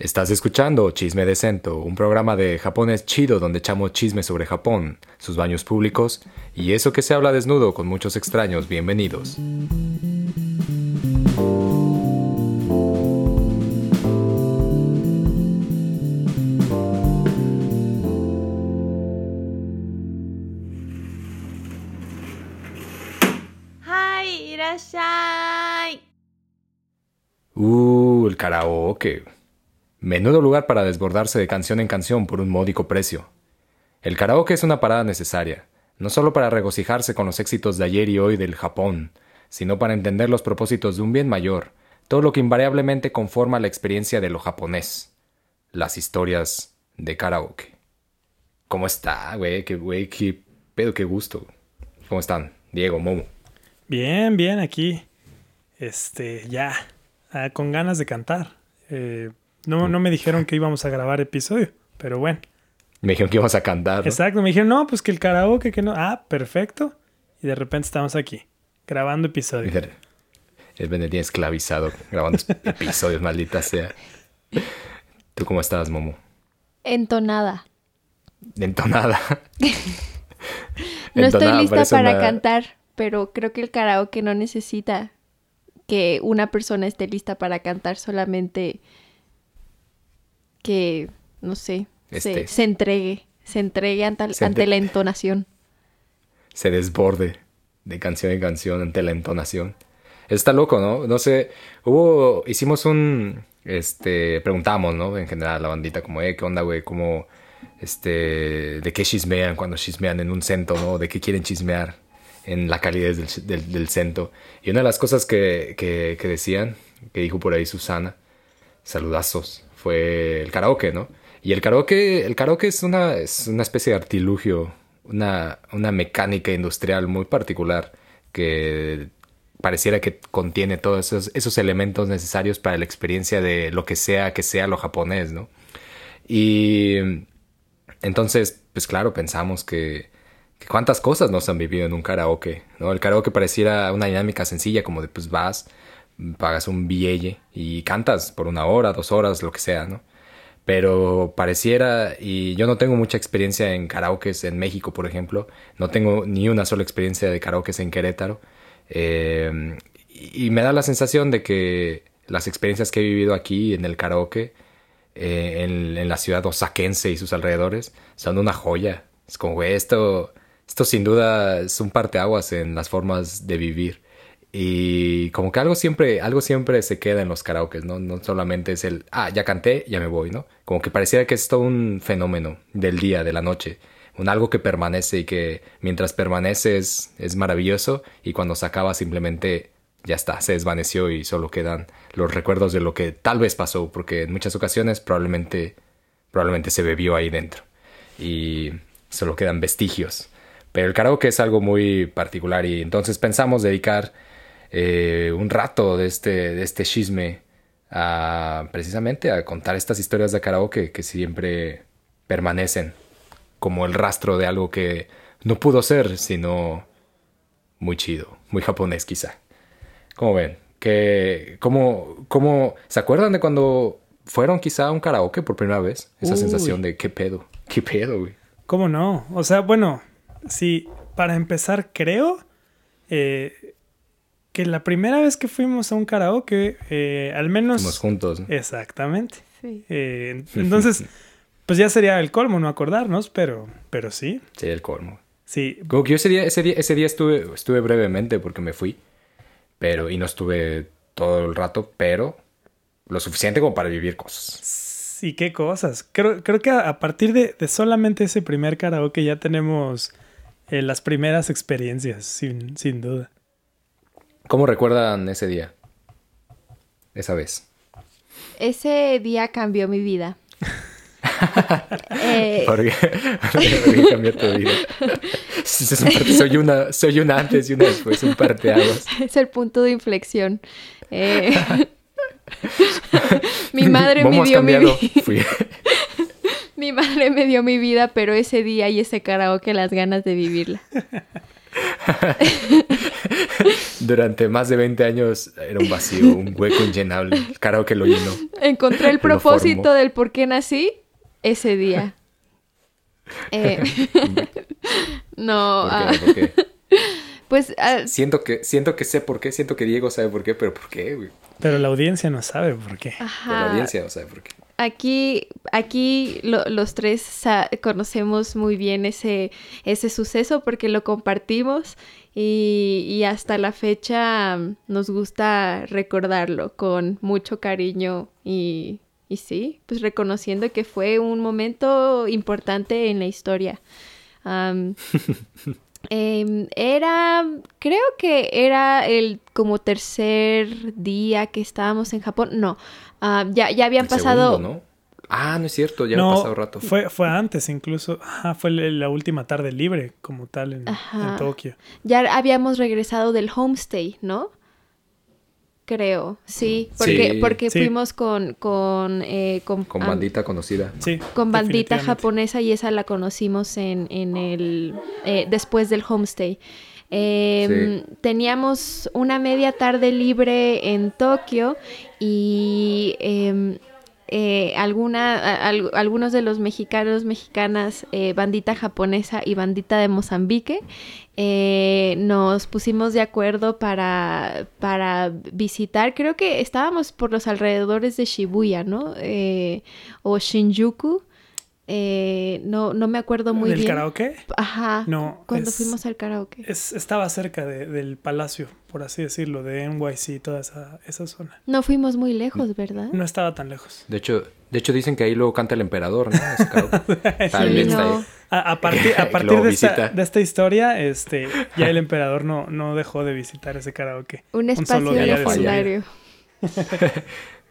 Estás escuchando Chisme de Cento, un programa de japonés chido donde echamos chisme sobre Japón, sus baños públicos y eso que se habla desnudo con muchos extraños. Bienvenidos. ¡Hi! ¡Irashai! Uh, el karaoke. Menudo lugar para desbordarse de canción en canción por un módico precio. El karaoke es una parada necesaria, no solo para regocijarse con los éxitos de ayer y hoy del Japón, sino para entender los propósitos de un bien mayor, todo lo que invariablemente conforma la experiencia de lo japonés, las historias de karaoke. ¿Cómo está, güey? Qué, güey, qué pedo, qué gusto. ¿Cómo están? Diego, Momo. Bien, bien, aquí. Este, ya. ah, con ganas de cantar. Eh, no, no me dijeron que íbamos a grabar episodio, pero bueno. Me dijeron que íbamos a cantar. ¿no? Exacto, me dijeron, no, pues que el karaoke, que no. Ah, perfecto. Y de repente estamos aquí, grabando episodio. Fíjate, El Benedín esclavizado grabando episodios, maldita sea. ¿Tú cómo estás, Momo? Entonada. Entonada. No estoy lista para una- cantar, pero creo que el karaoke no necesita que una persona esté lista para cantar, solamente que, no sé, se, Este. se entregue, se entregue ante, Se ante entre- la entonación. Se desborde de canción en canción ante la entonación. Está loco, ¿no? No sé, hubo, hicimos un, este, preguntamos, ¿no? En general a la bandita como, eh, ¿qué onda, güey? ¿Cómo, este, de qué chismean cuando chismean en un cento, ¿no? ¿De qué quieren chismear en la calidez del, del, del cento? Y una de las cosas que, que, que decían, que dijo por ahí Susana, saludazos, fue el karaoke, ¿no? Y el karaoke, el karaoke es una, es una especie de artilugio, una, una mecánica industrial muy particular que pareciera que contiene todos esos, esos elementos necesarios para la experiencia de lo que sea que sea lo japonés, ¿no? Y entonces, pues claro, pensamos que, que cuántas cosas nos han vivido en un karaoke, ¿no? El karaoke pareciera una dinámica sencilla, como de pues vas, pagas un billete y cantas por una hora, dos horas, lo que sea, ¿no? Pero pareciera, y yo no tengo mucha experiencia en karaokes en México, por ejemplo, no tengo ni una sola experiencia de karaokes en Querétaro, eh, y me da la sensación de que las experiencias que he vivido aquí en el karaoke, eh, en, en la ciudad osaquense y sus alrededores, son una joya. Es como, güey, esto, esto sin duda es un parteaguas en las formas de vivir. Y como que algo siempre, algo siempre se queda en los karaokes, ¿no? No solamente es el, ah, ya canté, ya me voy, ¿no? Como que pareciera que es todo un fenómeno del día, de la noche. Un algo que permanece y que mientras permanece es, es maravilloso y cuando se acaba simplemente ya está, se desvaneció y solo quedan los recuerdos de lo que tal vez pasó, porque en muchas ocasiones probablemente, probablemente se bebió ahí dentro y solo quedan vestigios. Pero el karaoke es algo muy particular y entonces pensamos dedicar eh, un rato de este, de este chisme a precisamente a contar estas historias de karaoke que siempre permanecen como el rastro de algo que no pudo ser, sino muy chido, muy japonés quizá. ¿Cómo ven? ¿Qué, cómo, cómo, ¿Se acuerdan de cuando fueron quizá a un karaoke por primera vez? Esa Uy. sensación de qué pedo, qué pedo, güey. ¿Cómo no? O sea, bueno, sí, para empezar, creo eh, que la primera vez que fuimos a un karaoke, eh, al menos... Fuimos juntos. ¿no? Exactamente. Sí. Eh, entonces, pues ya sería el colmo no acordarnos, pero, pero sí, Sí, el colmo. sí. Como que yo ese día, ese día, ese día estuve, estuve brevemente porque me fui, pero, y no estuve todo el rato, pero lo suficiente como para vivir cosas. Sí, qué cosas. Creo, creo que a, a partir de, de solamente ese primer karaoke ya tenemos eh, las primeras experiencias, sin, sin duda. ¿Cómo recuerdan ese día? Esa vez. Ese día cambió mi vida. Eh, ¿Por qué, ¿Por qué cambió tu vida? Un soy, una, soy una antes y una después, un parteaguas. es el punto de inflexión. Eh, mi madre me dio mi vida. Fui- Mi madre me dio mi vida, pero ese día y ese karaoke las ganas de vivirla. Durante más de 20 años era un vacío, un hueco inllenable. El karaoke lo llenó. Encontré el propósito del por qué nací ese día. Eh, no, ¿Por qué? ¿Por qué? pues Siento que, siento que sé por qué, siento que Diego sabe por qué, pero ¿por qué, güey? Pero la audiencia no sabe por qué. Pero la audiencia no sabe por qué. Aquí, aquí lo- los tres conocemos muy bien ese, ese suceso porque lo compartimos y, y hasta la fecha mm, nos gusta recordarlo con mucho cariño y, y sí, pues reconociendo que fue un momento importante en la historia. Em, era, creo que era el como tercer día que estábamos en Japón. No, ah, ya, ya habían El pasado. segundo, ¿no? Ah, no es cierto, ya no, ha pasado rato. Fue, fue antes incluso. Ajá, fue la última tarde libre como tal en, Ajá. en Tokio. Ya habíamos regresado del homestay, ¿no? Creo, sí, porque, Sí. porque Sí. fuimos con con, eh, con, Con bandita conocida. Sí. con bandita japonesa y esa la conocimos en, en el eh, después del homestay. Eh, Teníamos una media tarde libre en Tokio y em, eh, alguna, algunos de los mexicanos, mexicanas, eh, bandita japonesa y bandita de Mozambique, eh, nos pusimos de acuerdo para, para visitar, creo que estábamos por los alrededores de Shibuya, ¿no? Eh, o Shinjuku. Eh, no, no me acuerdo muy ¿Del bien. karaoke? Ajá. No, Cuando es- fuimos al karaoke. Es, estaba cerca de- del palacio, por así decirlo, de NYC, toda esa, esa zona. No fuimos muy lejos, ¿verdad? No estaba tan lejos. De hecho, de hecho dicen que ahí luego canta el emperador, ¿no? Tal Sí, no. ahí. A, a partir, a partir de, esta, de esta historia, este, ya el emperador no, no dejó de visitar ese karaoke. Un solo espacio día de su legendario.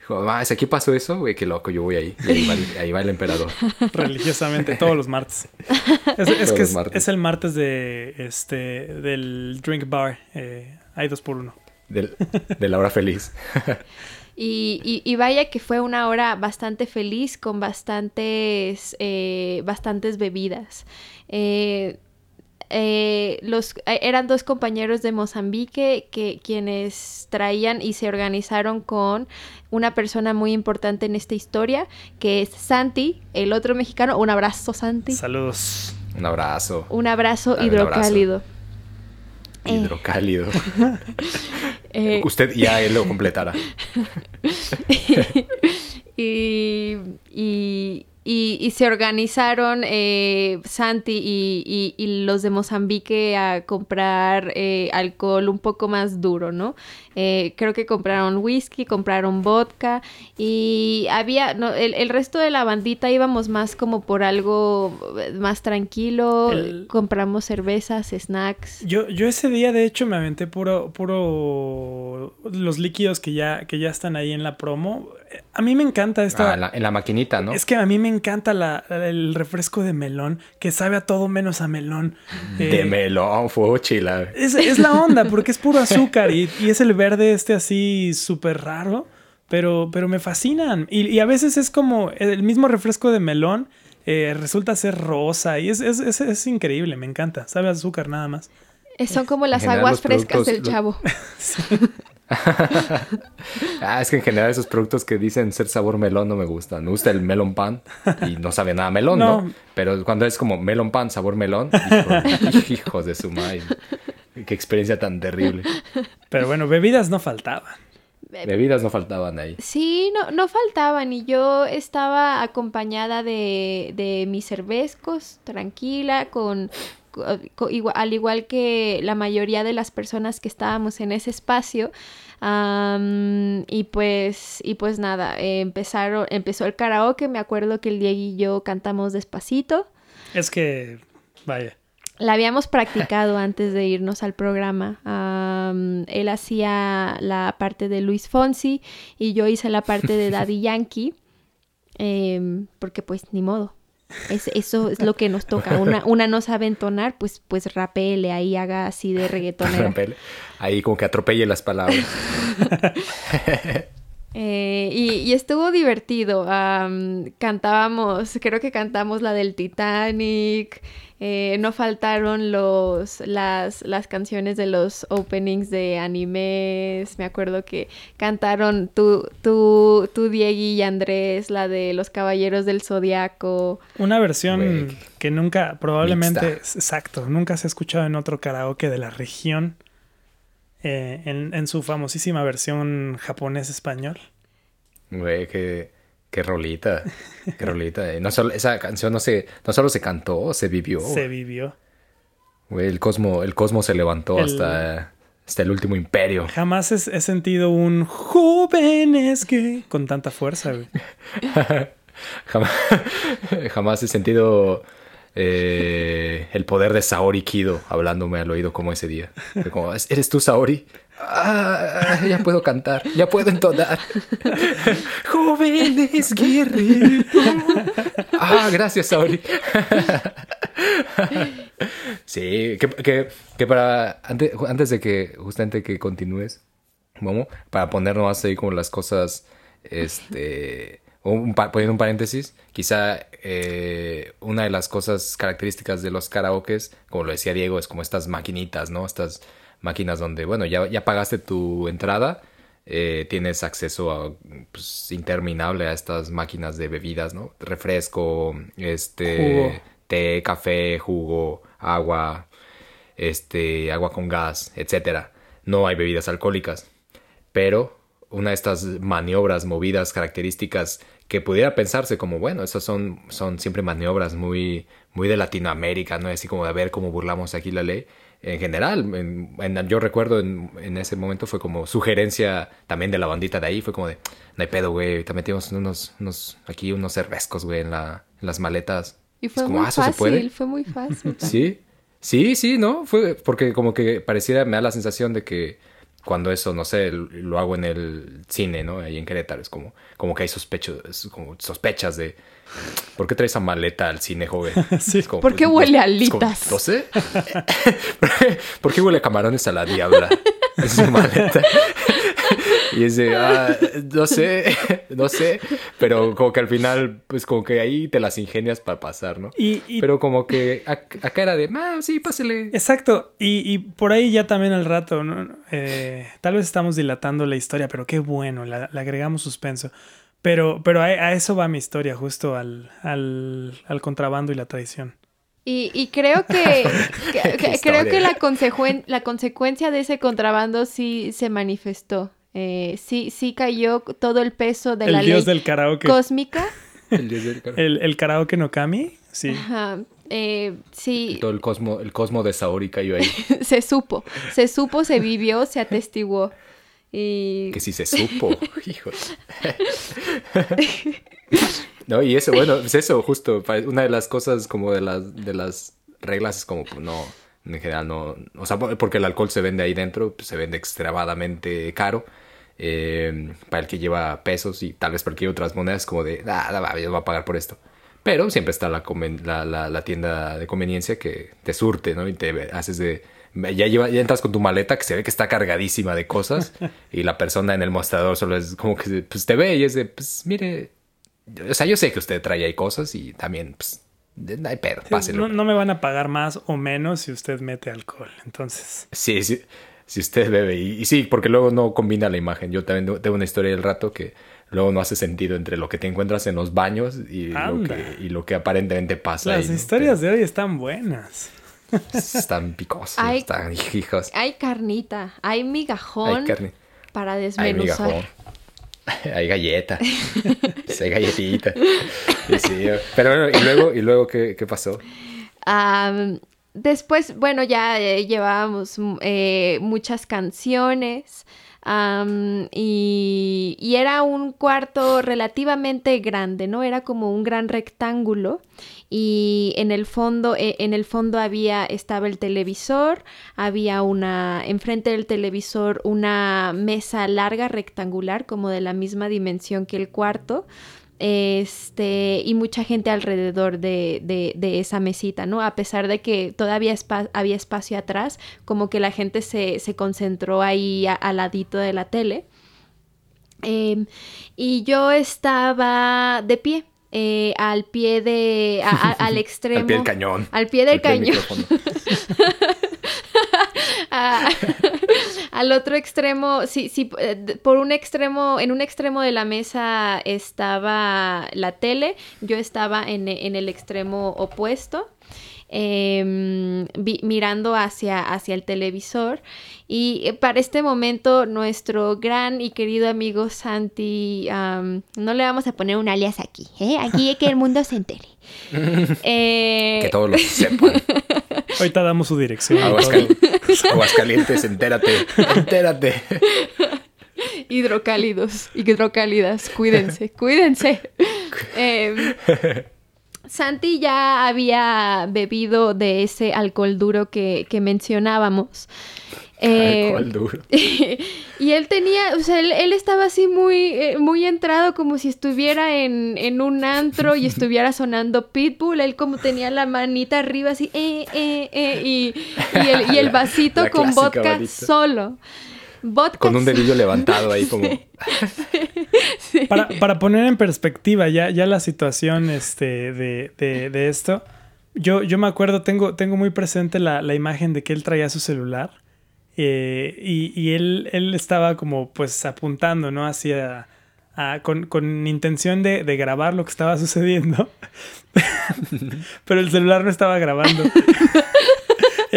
Dijo, ah, ¿es aquí pasó eso? Güey, qué loco, yo voy ahí. Y ahí va el, ahí va el emperador. religiosamente todos los martes. Es, que es, martes. es el martes de este del drink bar. eh, hay dos por uno. Del- de la hora feliz. Y, y- y vaya que fue una hora bastante feliz con bastantes, eh, bastantes bebidas. Eh, eh, los, eh, eran dos compañeros de Mozambique que quienes traían y se organizaron con una persona muy importante en esta historia, que es Santi, el otro mexicano. Un abrazo, Santi. Saludos. Un abrazo. Un abrazo Dale un abrazo. hidrocálido. Hidrocálido. eh, Usted ya él lo completará. y, y, y- y se organizaron eh, Santi y, y- y los de Mozambique a comprar eh, alcohol un poco más duro, ¿no? Eh, creo que compraron whisky, compraron vodka y había, no, el, el resto de la bandita íbamos más como por algo más tranquilo, El- compramos cervezas, snacks. Yo, yo ese día, de hecho, me aventé puro, puro los líquidos que ya, que ya están ahí en la promo. Eh, A mí me encanta esta. Ah, en, la, en la maquinita, ¿no? Es que a mí me encanta la- el refresco de melón, que sabe a todo menos a melón. De Eh, melón, fue chila. Es, es la onda, porque es puro azúcar y, y es el verde este así súper raro, pero, pero me fascinan. Y, y a veces es como el mismo refresco de melón, eh, resulta ser rosa y es, es, es- es increíble, me encanta. Sabe a azúcar nada más. Son como las general, aguas frescas del los- chavo. Ah, es que en general esos productos que dicen ser sabor melón no me gustan. Me gusta el melon pan y no sabe nada a melón, ¿no? No. Pero cuando es como melon pan, sabor melón, hijo, hijos de su madre. Qué experiencia tan terrible. Pero bueno, bebidas no faltaban. Bebidas no faltaban ahí. Sí, no, no faltaban y yo estaba acompañada de, de mis cervezcos, tranquila, con, al igual que la mayoría de las personas que estábamos en ese espacio. Y pues, y pues nada, eh, empezaron, empezó el karaoke, me acuerdo que el Diego y yo cantamos despacito. Es que, vaya. La habíamos practicado antes de irnos al programa. Am, él hacía la parte de Luis Fonsi y yo hice la parte de Daddy Yankee. Em, porque pues ni modo. Es, eso es lo que nos toca. Una, una no sabe entonar, pues, pues rapele ahí, haga así de reggaetonera. Ahí como que atropelle las palabras. Eh, y, estuvo divertido. cantábamos, creo que cantamos la del Titanic. Eh, no faltaron los, las, las canciones de los openings de animes. Me acuerdo que cantaron tú, tú, tú Diego y Andrés, la de los Caballeros del Zodiaco. Una versión que nunca, probablemente, exacto, nunca se ha escuchado en otro karaoke de la región. Eh, en, en, su famosísima versión japonés-español. Güey, qué, qué rolita. Qué rolita. No solo, esa canción no, se, no solo se cantó, se vivió. Se vivió. Güey, el cosmo, el cosmo se levantó hasta, hasta el último imperio. Jamás he, sentido un jóvenes que con tanta fuerza, güey. jamás, jamás he sentido eh, el poder de Saori Kido hablándome al oído como ese día. Como, ¿eres tú Saori? Ah, ya puedo cantar, ya puedo entonar. Jóvenes guerreros. Ah, gracias Saori. sí, que, que, para, antes, antes, de que, justamente que continúes, vamos, para ponernos ahí como las cosas, este un, poniendo un paréntesis, quizá eh, una de las cosas características de los karaokes, como lo decía Diego, es como estas maquinitas, ¿no? Estas máquinas donde, bueno, ya, ya pagaste tu entrada, eh, tienes acceso a, pues, interminable a estas máquinas de bebidas, ¿no? Refresco, este, té, café, jugo, agua, este, agua con gas, etcétera. No hay bebidas alcohólicas, pero una de estas maniobras, movidas, características que pudiera pensarse como, bueno, esas son, son siempre maniobras muy, muy de Latinoamérica, ¿no? Así como de ver cómo burlamos aquí la ley. En general, yo recuerdo en, en, ese momento fue como sugerencia también de la bandita de ahí, fue como de, no hay pedo, güey, te metimos unos, unos, aquí unos cervezcos, güey, en, la, en las maletas. Y fue muy ah, fácil, fue muy fácil. sí, sí, sí, ¿no? Fue porque como que pareciera, me da la sensación de que cuando eso, no sé, lo hago en el cine, ¿no? Ahí en Querétaro, es como, como que hay sospechos, como sospechas de, ¿por qué traes esa maleta al cine, joven? Sí. ¿Por qué pues, huele a alitas? no sé. ¿Por qué huele a camarones a la diabla? Es maleta. Y es de, ah, no sé, no sé, pero como que al final, pues como que ahí te las ingenias para pasar, ¿no? Y, pero como que acá era de, ah, sí, pásele. Exacto, y, por ahí ya también al rato, ¿no? Eh, tal vez estamos dilatando la historia, pero qué bueno, le agregamos suspenso. Pero, pero a, eso va mi historia, justo al, al, al contrabando y la traición. Y, creo que, creo que la, la consecuencia de ese contrabando sí se manifestó. Eh, sí, sí cayó todo el peso de la dios del karaoke. cósmica. el dios del karaoke. El, karaoke no kami, sí. Ajá. Eh, sí. todo el cosmo, el cosmo de Saori cayó ahí. se supo, se supo, se vivió, se atestiguó. Y... Que sí se supo, hijo. no, y eso, bueno, es eso, justo. Una de las cosas como de las, de las reglas es como, pues, no, en general no, o sea, porque el alcohol se vende ahí dentro, pues, se vende extremadamente caro. Eh, para el que lleva pesos y tal vez para el que lleva otras monedas, como de, ah, yo voy a pagar por esto. Pero siempre está la, la, la, tienda de conveniencia que te surte, ¿no? Y te haces de... Ya, lleva, ya entras con tu maleta que se ve que está cargadísima de cosas y la persona en el mostrador solo es como que pues, te ve y es de, pues mire, o sea, yo sé que usted trae ahí cosas y también, pues, no hay pedo, páselo. No, me van a pagar más o menos si usted mete alcohol, entonces. Sí, sí si usted bebe. Y, sí, porque luego no combina la imagen. Yo también tengo una historia del rato que luego no hace sentido entre lo que te encuentras en los baños y, lo que, y lo que, aparentemente pasa. Las historias de hoy están buenas. Están picosas, hay, están hijos. Hay carnita, hay migajón para desmenuzar. Hay migajón. Hay galleta. hay galletita. pero bueno, ¿y luego, y luego qué, qué pasó? Después, bueno, ya eh, llevábamos mm, eh, muchas canciones y, y, era un cuarto relativamente grande, ¿no? Era como un gran rectángulo y en el fondo, eh, en el fondo había, estaba el televisor, había una, enfrente del televisor una mesa larga rectangular como de la misma dimensión que el cuarto este, y mucha gente alrededor de, de, esa mesita, ¿no? A pesar de que todavía había espacio atrás, como que la gente se, se concentró ahí al ladito de la tele. Em, y yo estaba de pie. Eh, al pie de. al extremo. al pie del cañón. Al pie del cañón. al otro extremo, sí, sí, eh, por un extremo, en un extremo de la mesa estaba la tele, yo estaba en, en el extremo opuesto. Em, mirando hacia, hacia el televisor. Y eh, para este momento, nuestro gran y querido amigo Santi, no le vamos a poner un alias aquí, ¿eh? Aquí que el mundo se entere. Eh, que todos lo sepan. Ahorita damos su dirección. Aguascalientes, entérate, entérate. Hidrocálidos, hidrocálidas, cuídense, cuídense. Em, Santi ya había bebido de ese alcohol duro que, mencionábamos. Eh, alcohol duro. y él tenía, o sea, él, estaba así muy, eh, muy entrado, como si estuviera en, un antro y estuviera sonando Pitbull. Él como tenía la manita arriba así, eh, eh, eh, y, y, el, vasito con vodka solo. Con un dedillo levantado ahí como... Para, poner en perspectiva ya, ya la situación este, de, esto, yo, yo me acuerdo, tengo, tengo muy presente la, imagen de que él traía su celular eh, y, él, él, estaba como pues apuntando, ¿no? Hacia... con, con, intención de, de, grabar lo que estaba sucediendo. Pero el celular no estaba grabando.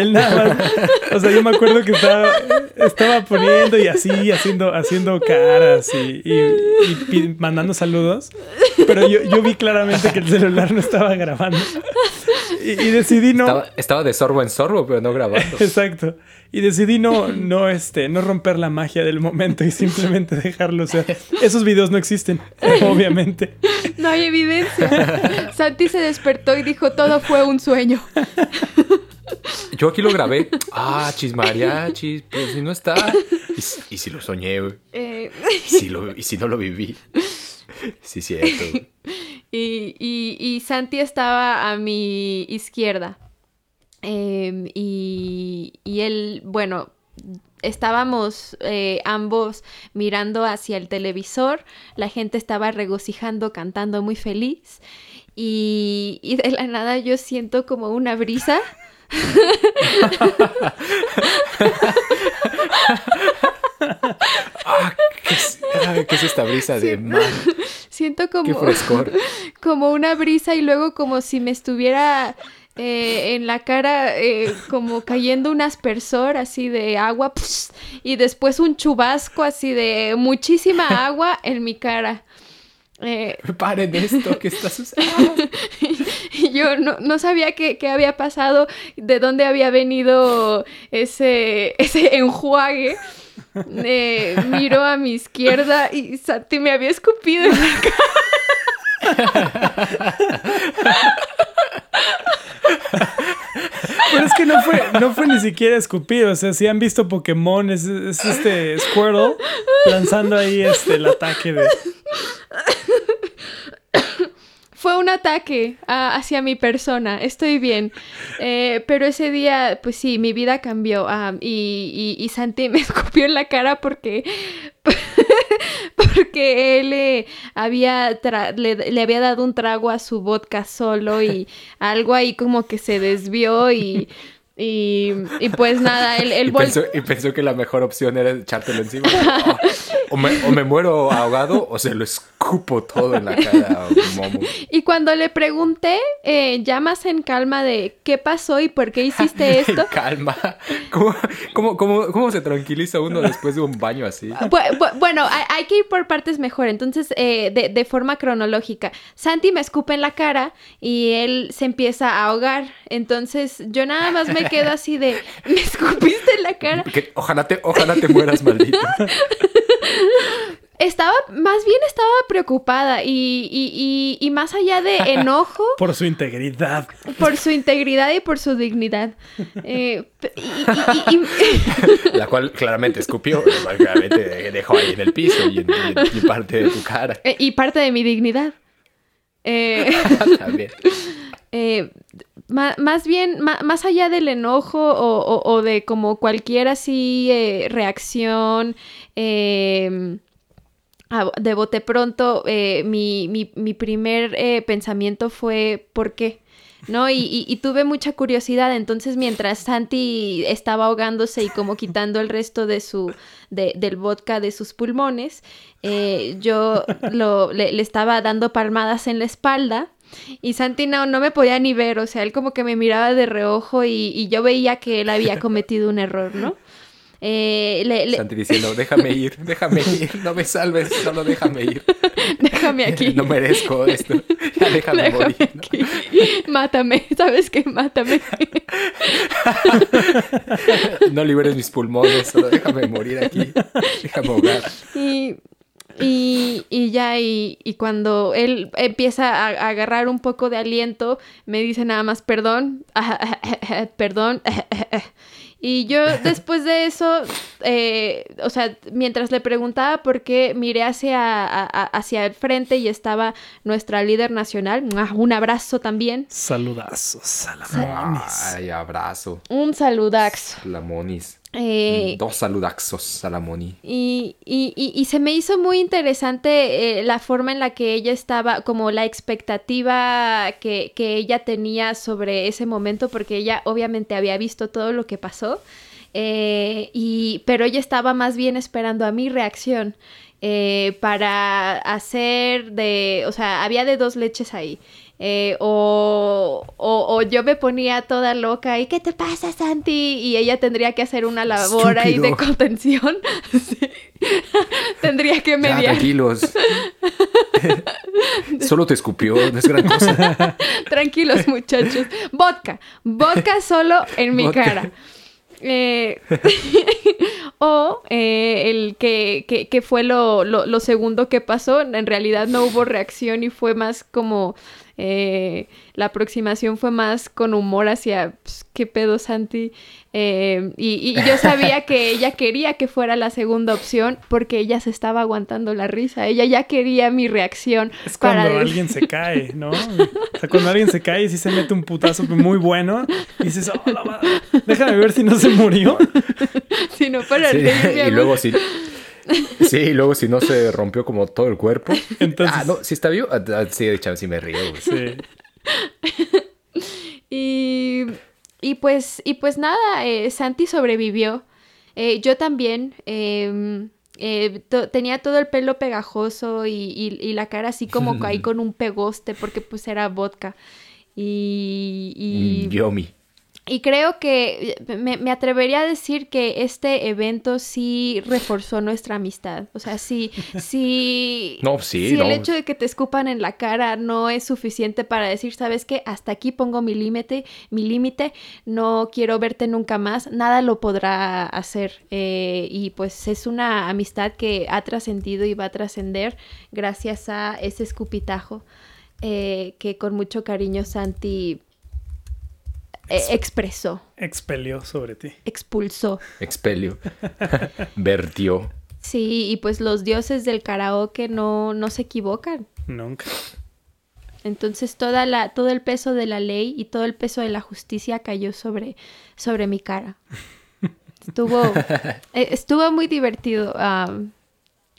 Él nada más. O sea, yo me acuerdo que estaba, estaba poniendo y así, haciendo, haciendo caras y, y, mandando saludos. Pero yo, yo, vi claramente que el celular no estaba grabando. Y, decidí no. Estaba, de sorbo en sorbo, pero no grabando. Exacto. Y decidí no, no, este, no romper la magia del momento y simplemente dejarlo ser. Esos videos no existen, obviamente. No hay evidencia. Santi se despertó y dijo: todo fue un sueño. Yo aquí lo grabé. Ah, chis mariachis, pues si no está. Y, si lo soñé, eh. Y, si no lo viví. Sí, cierto. Y, y, Santi estaba a mi izquierda. Em, y, y él, bueno, estábamos eh, ambos mirando hacia el televisor, la gente estaba regocijando, cantando muy feliz y, y, de la nada yo siento como una brisa ah, ¿qué, es, esta brisa de mar? Siento como, como una brisa y luego como si me estuviera eh, en la cara eh, como cayendo un aspersor así de agua y después un chubasco así de muchísima agua en mi cara. Eh, Paren esto, ¿qué está sucediendo? yo no, sabía qué, había pasado, de dónde había venido ese, ese enjuague. Eh, miro a mi izquierda y Santi me había escupido en la cara. Pero es que no fue, no fue ni siquiera escupido. O sea, si han visto Pokémon, es, es este Squirtle lanzando ahí este, el ataque de fue un ataque hacia mi persona, estoy bien. Eh, pero ese día, pues sí, mi vida cambió y, Santi me escupió en la cara porque, porque él eh, había le, había dado un trago a su vodka solo y algo ahí como que se desvió y... Y, pues nada, él, él y, pensó, que la mejor opción era echártelo encima. o, me, muero ahogado o se lo escupo todo en la cara Momo. Y cuando le pregunté, eh, ya más en calma de qué pasó y por qué hiciste esto. calma. ¿Cómo, cómo, cómo, se tranquiliza uno después de un baño así? Bueno, hay, que ir por partes mejor. Entonces, eh, de, de forma cronológica. Santi me escupe en la cara y él se empieza a ahogar. Entonces, yo nada más me quedo así de, me escupiste en la cara. ojalá, te, ojalá te mueras, maldito. Estaba, más bien estaba preocupada y, y, más allá de enojo. por su integridad. Por su integridad y por su dignidad. Eh, la cual claramente escupió, claramente dejó ahí en el piso y en, parte de tu cara. Eh, y parte de mi dignidad. Eh, También. Eh, más bien, más allá del enojo o, de como cualquier así eh, reacción em, de bote pronto, eh, mi, mi, mi, primer eh, pensamiento fue, ¿por qué? ¿no? Y, tuve mucha curiosidad, entonces mientras Santi estaba ahogándose y como quitando el resto de su, de, del vodka de sus pulmones, eh, yo lo, le, estaba dando palmadas en la espalda. Y Santi no, no me podía ni ver, o sea, él como que me miraba de reojo y, y yo veía que él había cometido un error, ¿no? Eh, le, Santi diciendo, déjame ir, déjame ir, no me salves, solo déjame ir. déjame aquí. no merezco esto, ya déjame, morir. Aquí. Mátame, ¿sabes qué? Mátame. no liberes mis pulmones, solo déjame morir aquí, déjame ahogar. Y... Y, y, ya, y, y, cuando él empieza a, a, agarrar un poco de aliento, me dice nada más, perdón, perdón. Y yo después de eso, eh, o sea, mientras le preguntaba por qué, miré hacia, hacia el frente y estaba nuestra líder nacional. Un abrazo también. Saludazos, salamonis. Ay, abrazo. Un saludazo. Salamonis. Eh, Dos saludaxos, Salamoni. Y, y, y, se me hizo muy interesante eh, la forma en la que ella estaba, como la expectativa que, que, ella tenía sobre ese momento, porque ella obviamente había visto todo lo que pasó, eh, y, pero ella estaba más bien esperando a mi reacción. para hacer de, o sea, había de dos leches ahí. Eh, o, o, yo me ponía toda loca y ¿qué te pasa Santi? Y ella tendría que hacer una labor ahí de contención. tendría que mediar. Ya, tranquilos. solo te escupió, no es gran cosa. tranquilos muchachos. Vodka, vodka solo en mi cara. Eh, o eh, el que, que, que fue lo, lo, lo, segundo que pasó, en realidad no hubo reacción y fue más como eh, la aproximación fue más con humor hacia, pues, ¿qué pedo, Santi? Eh, y, yo sabía que ella quería que fuera la segunda opción porque ella se estaba aguantando la risa. Ella ya quería mi reacción. Es cuando alguien se cae, ¿no? O sea, cuando alguien se cae y sí se mete un putazo muy bueno y dices, oh, déjame ver si no se murió. si no, para Y luego sí. Sí, y luego si no se rompió como todo el cuerpo. Entonces... Ah, no, si está vivo. Ah, ah, sí, de hecho, sí me río. Sí. y, y, pues, y pues nada, eh, Santi sobrevivió. Eh, yo también. Em, eh, tenía todo el pelo pegajoso y, y, y, la cara así como ahí con un pegoste porque pues era vodka. Y... y... Mm, yomi. Y creo que eh, me, atrevería a decir que este evento sí reforzó nuestra amistad. O sea, sí, sí. No, sí. Si el hecho de que te escupan en la cara no es suficiente para decir, ¿sabes qué? Hasta aquí pongo mi límite, mi límite, no quiero verte nunca más, nada lo podrá hacer. Eh, y pues es una amistad que ha trascendido y va a trascender gracias a ese escupitajo eh, que con mucho cariño Santi eh, expresó. Expelió sobre ti. Expulsó. Expelió. Vertió. Sí, y pues los dioses del karaoke no, no se equivocan. Nunca. Entonces toda la, todo el peso de la ley y todo el peso de la justicia cayó sobre, sobre mi cara. Estuvo, eh, estuvo muy divertido.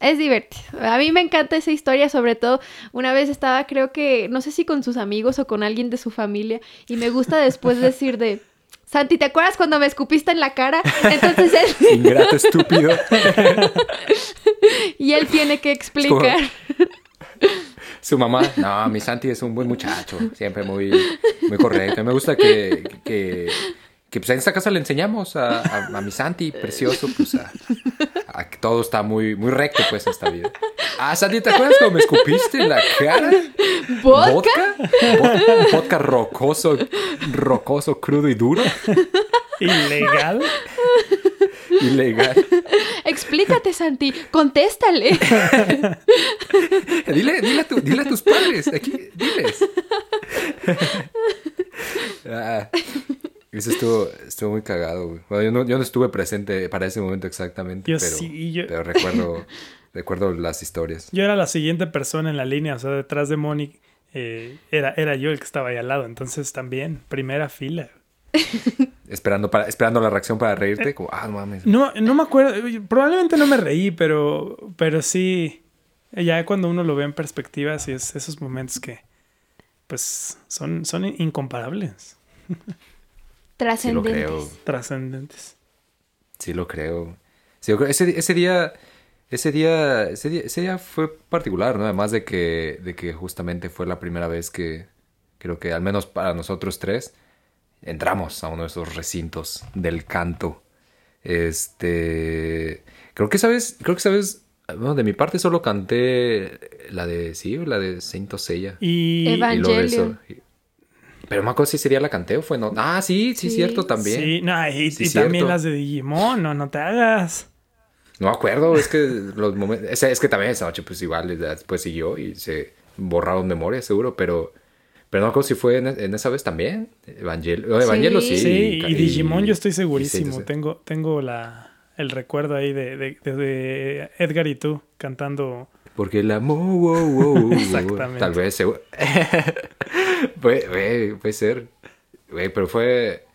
Es divertido. A mí me encanta esa historia, sobre todo una vez estaba, creo que, no sé si con sus amigos o con alguien de su familia, y me gusta después decir de, Santi, ¿te acuerdas cuando me escupiste en la cara? Entonces él... Ingrato estúpido. y él tiene que explicar. Su mamá, no, mi Santi es un buen muchacho, siempre muy, muy correcto. Me gusta que, que que pues en esta casa le enseñamos a, a, mi Santi, precioso, pues a, que todo está muy, muy recto pues en esta vida. Ah, Santi, ¿te acuerdas cuando me escupiste en la cara? ¿Vodka? ¿Vodka? ¿Vodka rocoso, rocoso, crudo y duro? ¿Ilegal? Ilegal. Explícate, Santi. Contéstale. dile, dile, a dile a tus padres. Aquí, diles. Ah. Eso estuvo, estuvo muy cagado, güey. Bueno, yo no, yo no estuve presente para ese momento exactamente, pero, sí, yo... pero recuerdo, recuerdo las historias. Yo era la siguiente persona en la línea, o sea, detrás de Moni eh, era, era yo el que estaba ahí al lado, entonces también, primera fila. esperando, para, esperando la reacción para reírte, como, ah, no mames. No, no me acuerdo, probablemente no me reí, pero, pero sí, Ya cuando uno lo ve en perspectiva, sí es esos momentos que, pues, son, son incomparables. Trascendentes. Trascendentes. Sí, lo creo. Sí, ese, ese día... Ese día, ese día, ese día fue particular, ¿no? Además de que, de que justamente fue la primera vez que, creo que al menos para nosotros tres, entramos a uno de esos recintos del canto. Este, creo que sabes, creo que sabes, bueno, de mi parte solo canté la de, sí, la de Saint Seiya. Y, Evangelio. Pero me acuerdo si sería la canté o fue no. Ah, sí, sí, cierto también. Sí, no, y, también las de Digimon, no, no te hagas. No me acuerdo, es que los momentos. Es, que también esa noche, pues igual, después siguió y se borraron memorias, seguro, pero. Pero no me acuerdo si fue en, esa vez también. Evangelio, Evangelio sí. Sí, y, Digimon yo estoy segurísimo. tengo, tengo la, el recuerdo ahí de, de, Edgar y tú cantando. Porque el amor. Exactamente. Tal vez. puede, puede ser. pero fue.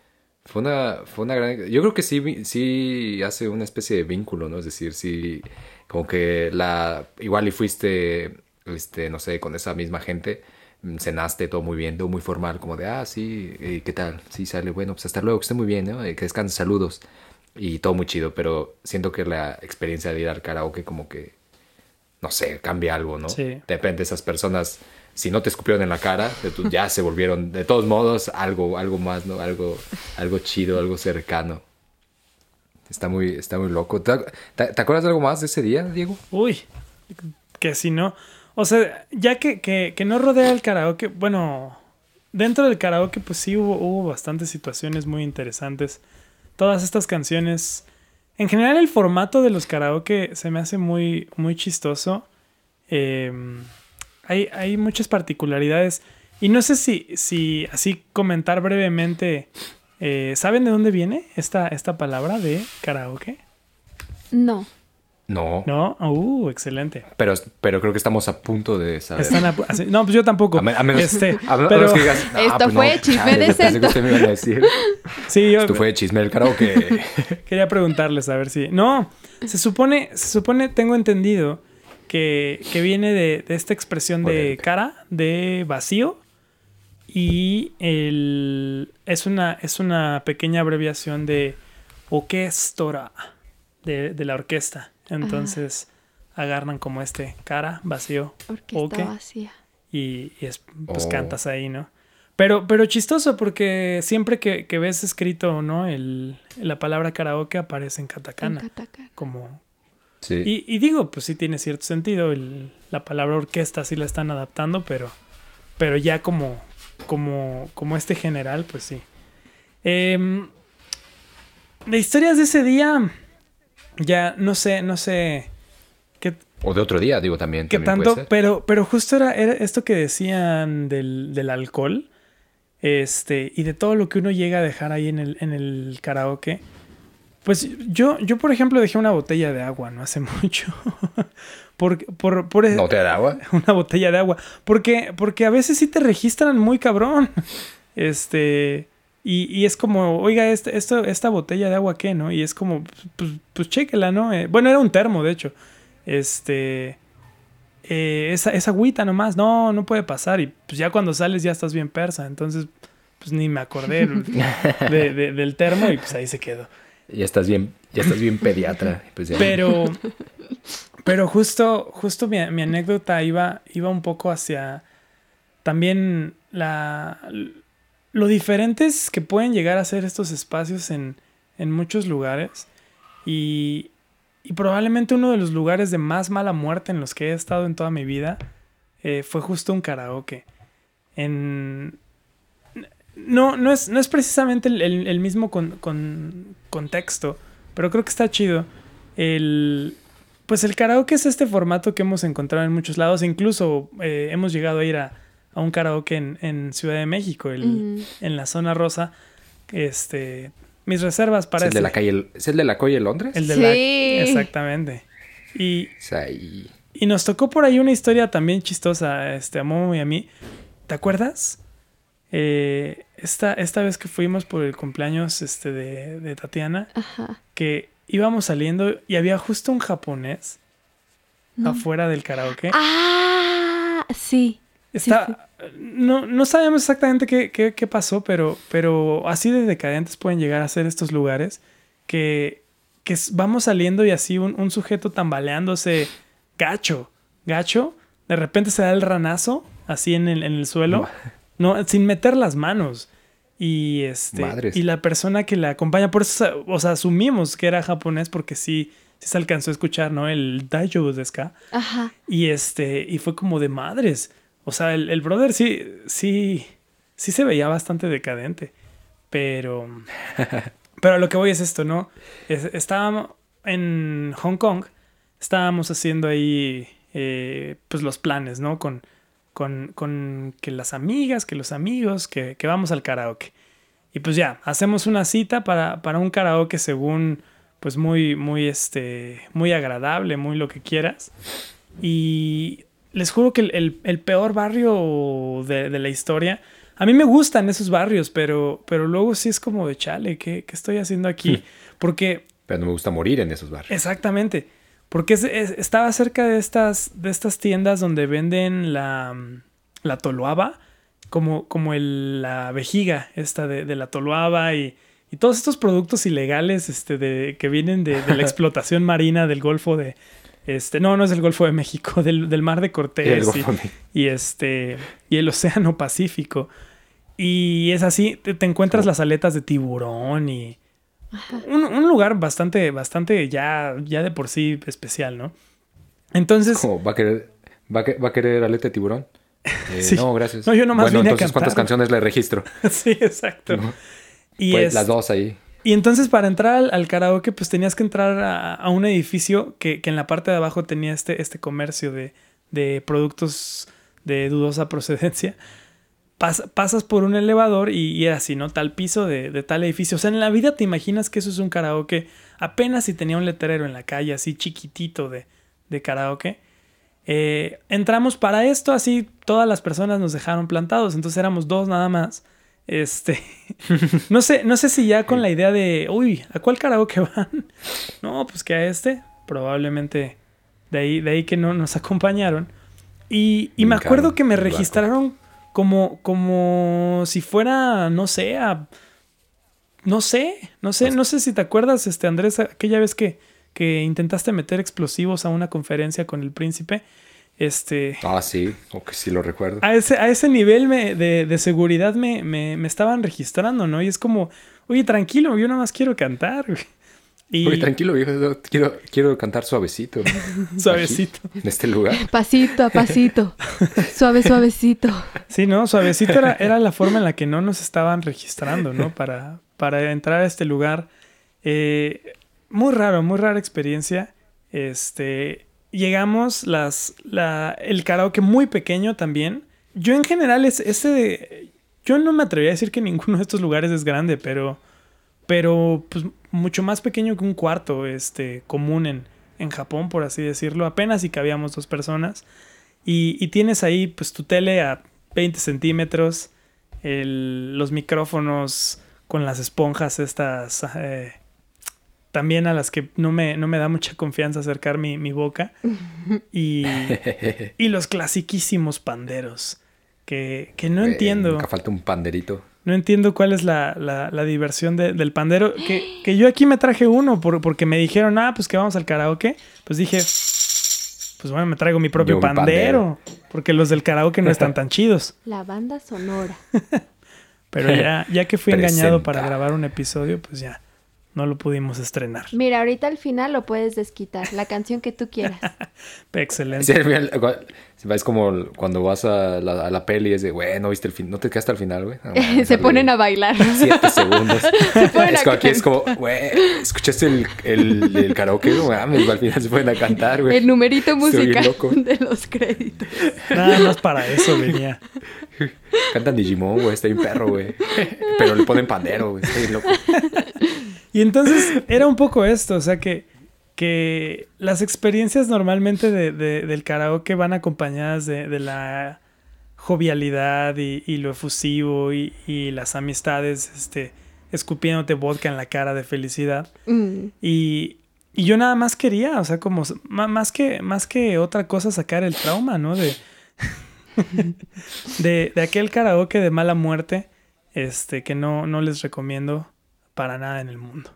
Fue una, fue una gran... Yo creo que sí, sí hace una especie de vínculo, ¿no? Es decir, sí, como que la... Igual y fuiste, este, no sé, con esa misma gente, mm, cenaste todo muy bien, todo muy formal, como de, ah, sí, ¿qué tal? Sí, sale, bueno, pues hasta luego, que esté muy bien, ¿no? Que descanse, saludos. Y todo muy chido, pero siento que la experiencia de ir al karaoke como que, no sé, cambia algo, ¿no? Sí. Depende de esas personas si no te escupieron en la cara, ya se volvieron, de todos modos, algo, algo más, ¿no? Algo, algo chido, algo cercano. Está muy, está muy loco. ¿Te, acuerdas de algo más de ese día, Diego? Uy, que si no. O sea, ya que, que, que no rodea el karaoke, bueno, dentro del karaoke, pues sí hubo, hubo bastantes situaciones muy interesantes. Todas estas canciones. En general, el formato de los karaoke se me hace muy, muy chistoso. Eh, hay, muchas particularidades. Y no sé si, si así comentar brevemente, eh, ¿saben de dónde viene esta, esta palabra de karaoke? No. No. No, uh, excelente. Pero, pero creo que estamos a punto de saber. no, pues yo tampoco. A, menos, este, pero, que digas, Esto pues fue chisme de decir. Sí, yo, Esto fue chisme del karaoke. Quería preguntarles a ver si. No, se supone, se supone, tengo entendido que, viene de, esta expresión de cara, de vacío. Y el, es, una, es una pequeña abreviación de orquestora, de, la orquesta. Entonces agarran como este cara, vacío, orquesta vacía. Y, es, pues oh. cantas ahí, ¿no? Pero, pero chistoso porque siempre que, ves escrito, ¿no? El, la palabra karaoke aparece en katakana. En katakana. Como, y, digo, pues sí tiene cierto sentido. la palabra orquesta sí la están adaptando, pero, pero ya como, como, como este general, pues sí. Em, de historias de ese día, ya no sé, no sé. Qué, o de otro día, digo también. Que tanto, pero, pero justo era, esto que decían del, del, alcohol. Este, y de todo lo que uno llega a dejar ahí en el, en el karaoke. Pues yo, yo, por ejemplo, dejé una botella de agua no hace mucho. por, por, por, ¿Una botella de agua? Una botella de agua. Porque, porque a veces sí te registran muy cabrón. Este. Y, y es como, oiga, este, esto, esta botella de agua, ¿qué, no? Y es como, pues, pues chéquela, ¿no? Eh, bueno, era un termo, de hecho. Este. Eh, esa, esa agüita nomás, no, no puede pasar. Y pues ya cuando sales ya estás bien persa. Entonces, pues ni me acordé del termo y pues ahí se quedó. Ya estás bien, ya estás bien pediatra. Pues pero, pero justo, justo mi, anécdota iba, iba un poco hacia también la, lo diferentes que pueden llegar a ser estos espacios en, en muchos lugares. Y, y, probablemente uno de los lugares de más mala muerte en los que he estado en toda mi vida eh, fue justo un karaoke. En, no, no es, no es precisamente el, mismo con, contexto, pero creo que está chido. El, pues el karaoke es este formato que hemos encontrado en muchos lados, incluso eh, hemos llegado a ir a, un karaoke en, Ciudad de México, en la zona rosa. Este, mis reservas para ¿Es el de la calle, ¿Es el de la calle Londres? El de la, exactamente. Y, y nos tocó por ahí una historia también chistosa, este, a Momo y a mí. ¿Te acuerdas? Eh, esta, esta vez que fuimos por el cumpleaños este, de, Tatiana, que íbamos saliendo y había justo un japonés afuera del karaoke. Ah, sí. Está, No, no sabemos exactamente qué, qué, qué, pasó, pero, pero así de decadentes pueden llegar a ser estos lugares que, que vamos saliendo y así un, un, sujeto tambaleándose gacho, gacho, de repente se da el ranazo así en el, en el suelo, no. sin meter las manos. Y este y la persona que la acompaña, por eso, o sea, asumimos que era japonés porque sí, sí se alcanzó a escuchar, ¿no? El Daijo de Ska. Ajá. Y este, y fue como de madres. O sea, el, el, brother sí, sí, sí se veía bastante decadente. Pero, pero lo que voy es esto, ¿no? estábamos en Hong Kong, estábamos haciendo ahí, eh, pues los planes, ¿no? Con, con, con, que las amigas, que los amigos, que, que, vamos al karaoke. Y pues ya, hacemos una cita para, para un karaoke según, pues muy, muy, este, muy agradable, muy lo que quieras. Y les juro que el, el, peor barrio de, de, la historia. A mí me gustan esos barrios, pero, pero luego sí es como de chale, ¿qué, qué estoy haciendo aquí? Porque. Pero no me gusta morir en esos barrios. Exactamente. Porque es, es, estaba cerca de estas, de estas tiendas donde venden la, la toluaba, como, como el, la vejiga esta de, de la toluaba y, y, todos estos productos ilegales este, de, que vienen de, de la explotación marina del Golfo de, este, no, no es el Golfo de México, del, del Mar de Cortés y, y, este, y el Océano Pacífico. Y es así, te, te encuentras las aletas de tiburón y un, un, lugar bastante, bastante ya, ya de por sí especial, ¿no? Entonces... ¿Cómo? ¿Va a querer, va a, va a querer aleta de tiburón? Eh, sí. No, gracias. No, yo nomás bueno, vine entonces, ¿cuántas canciones le registro? sí, exacto. No. Y pues, es... las dos ahí. Y entonces para entrar al, al, karaoke, pues tenías que entrar a, a un edificio que, que, en la parte de abajo tenía este, este comercio de, de productos de dudosa procedencia. Pas, pasas por un elevador y, y, era así, ¿no? Tal piso de, de, tal edificio. O sea, en la vida te imaginas que eso es un karaoke. Apenas si tenía un letrero en la calle, así chiquitito de, de karaoke. Eh, entramos para esto, así todas las personas nos dejaron plantados. Entonces éramos dos nada más. Este, no sé, no sé si ya con la idea de, uy, ¿a cuál karaoke van? No, pues que a este, probablemente de ahí, de ahí que no nos acompañaron. Y, y me acuerdo que me registraron como, como si fuera, no sé, a, no sé, no sé, no sé si te acuerdas, este Andrés, aquella vez que, que intentaste meter explosivos a una conferencia con el príncipe. Este, ah, sí, o que sí lo recuerdo. A ese, a ese nivel me, de, de, seguridad me, me, me, estaban registrando, ¿no? Y es como, oye, tranquilo, yo nada más quiero cantar. Y... Oye, tranquilo, viejo, quiero, quiero cantar suavecito. suavecito. Aquí, en este lugar. Pasito a pasito. Suave, suavecito. Sí, ¿no? Suavecito era, era la forma en la que no nos estaban registrando, ¿no? Para, para entrar a este lugar. Eh, muy raro, muy rara experiencia. Este llegamos las, la, el karaoke muy pequeño también. Yo en general es ese de, yo no me atrevería a decir que ninguno de estos lugares es grande, pero pero pues mucho más pequeño que un cuarto este común en, en Japón, por así decirlo. Apenas si cabíamos dos personas. Y, y tienes ahí pues tu tele a 20 centímetros, el, los micrófonos con las esponjas estas eh, también a las que no me, no me da mucha confianza acercar mi, mi boca. Y, y, los clasiquísimos panderos. Que, que no entiendo. Nunca falta un panderito. No entiendo cuál es la, la, la diversión de, del pandero. Que, que, yo aquí me traje uno por, porque me dijeron, ah, pues que vamos al karaoke. Pues dije, pues bueno, me traigo mi propio pandero, pandero, Porque los del karaoke no están tan chidos. La banda sonora. Pero ya, ya que fui engañado para grabar un episodio, pues ya no lo pudimos estrenar. Mira, ahorita al final lo puedes desquitar, la canción que tú quieras. Excelente. Sí, es como cuando vas a la, a la peli es de, güey, no viste el fin, no te quedaste al final, güey. No, Se ponen a bailar. Siete segundos. es como aquí es como, güey, ¿escuchaste el, el, el karaoke? No mames, al final se ponen a cantar, güey. El numerito musical de los créditos. Nada más para eso venía. Cantan Digimon, güey, está bien perro, güey. Pero le ponen pandero, güey, está bien loco. Y entonces era un poco esto, o sea que, que las experiencias normalmente de, de, del karaoke van acompañadas de, de la jovialidad y, y lo efusivo y, y, las amistades este, escupiéndote vodka en la cara de felicidad. Mm. Y, y yo nada más quería, o sea, como más que, más que otra cosa sacar el trauma, ¿no? De, de, de, aquel karaoke de mala muerte, este, que no, no les recomiendo para nada en el mundo.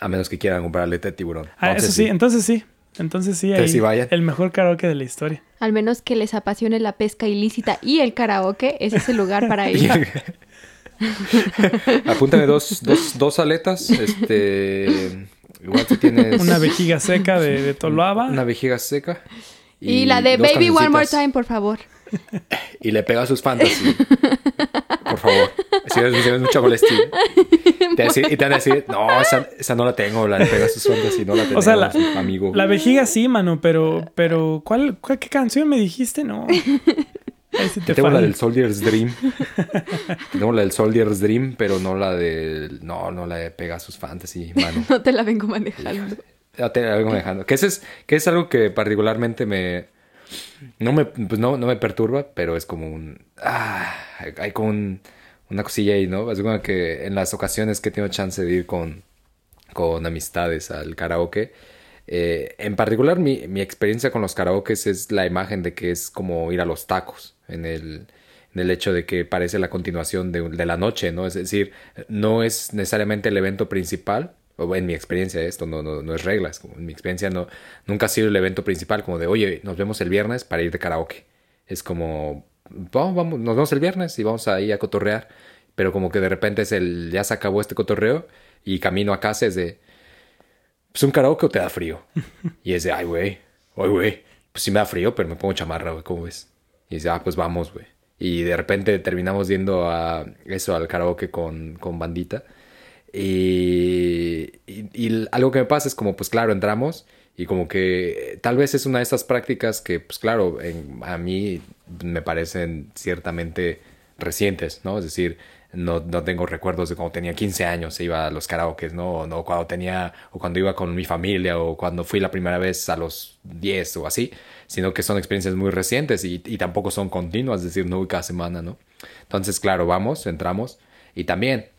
A menos que quieran comprar aleta de tiburón. Ah, eso sí, entonces sí. Entonces sí, ahí, el mejor karaoke de la historia. Al menos que les apasione la pesca ilícita y el karaoke, ese es el lugar para ir. Apúntame dos, dos, dos aletas. Este. Igual tú tienes. Una vejiga seca de, de Toloaba. Una vejiga seca. Y, la de Baby One More Time, por favor. Y le pega sus fantasy. Por favor. Si ves, mucha molestia. y te van a decir, no, esa, esa, no la tengo, la de sus fantasy, no la tengo. O sea, la, amigo. la vejiga sí, mano, pero, pero ¿cuál, cuál, ¿qué canción me dijiste? No. Tengo la del Soldier's Dream. Tengo la del Soldier's Dream, pero no la de. No, no la de Pegasus Fantasy, mano. no te la vengo manejando. Ya te la vengo manejando. Que, ese es, que es algo que particularmente me. No me, pues no, no me perturba, pero es como un. Ah, hay como un, una cosilla ahí, ¿no? Es como que en las ocasiones que tengo chance de ir con, con amistades al karaoke eh, en particular, mi, mi, experiencia con los karaokes es la imagen de que es como ir a los tacos, en el, en el hecho de que parece la continuación de, de, la noche, ¿no? Es decir, no es necesariamente el evento principal, o en mi experiencia esto no, no, no es reglas, como en mi experiencia no, nunca ha sido el evento principal, como de, oye, nos vemos el viernes para ir de karaoke. Es como, vamos, vamos, nos vemos el viernes y vamos ahí a cotorrear, pero como que de repente es el, ya se acabó este cotorreo y camino a casa es de pues un karaoke o te da frío. Y es de, ay, güey, ay, güey, pues sí me da frío, pero me pongo chamarra, güey, ¿cómo ves? Y dice, ah, pues vamos, güey. Y de repente terminamos yendo a eso, al karaoke con, con bandita. Y, algo que me pasa es como, pues claro, entramos y como que tal vez es una de estas prácticas que, pues claro, a mí me parecen ciertamente recientes, ¿no? Es decir, no, no, tengo recuerdos de cuando tenía 15 años se iba a los karaokes, ¿no? O, no cuando tenía, o cuando iba con mi familia, o cuando fui la primera vez a los 10 o así, sino que son experiencias muy recientes y, y tampoco son continuas, es decir, no voy cada semana, ¿no? Entonces, claro, vamos, entramos, y también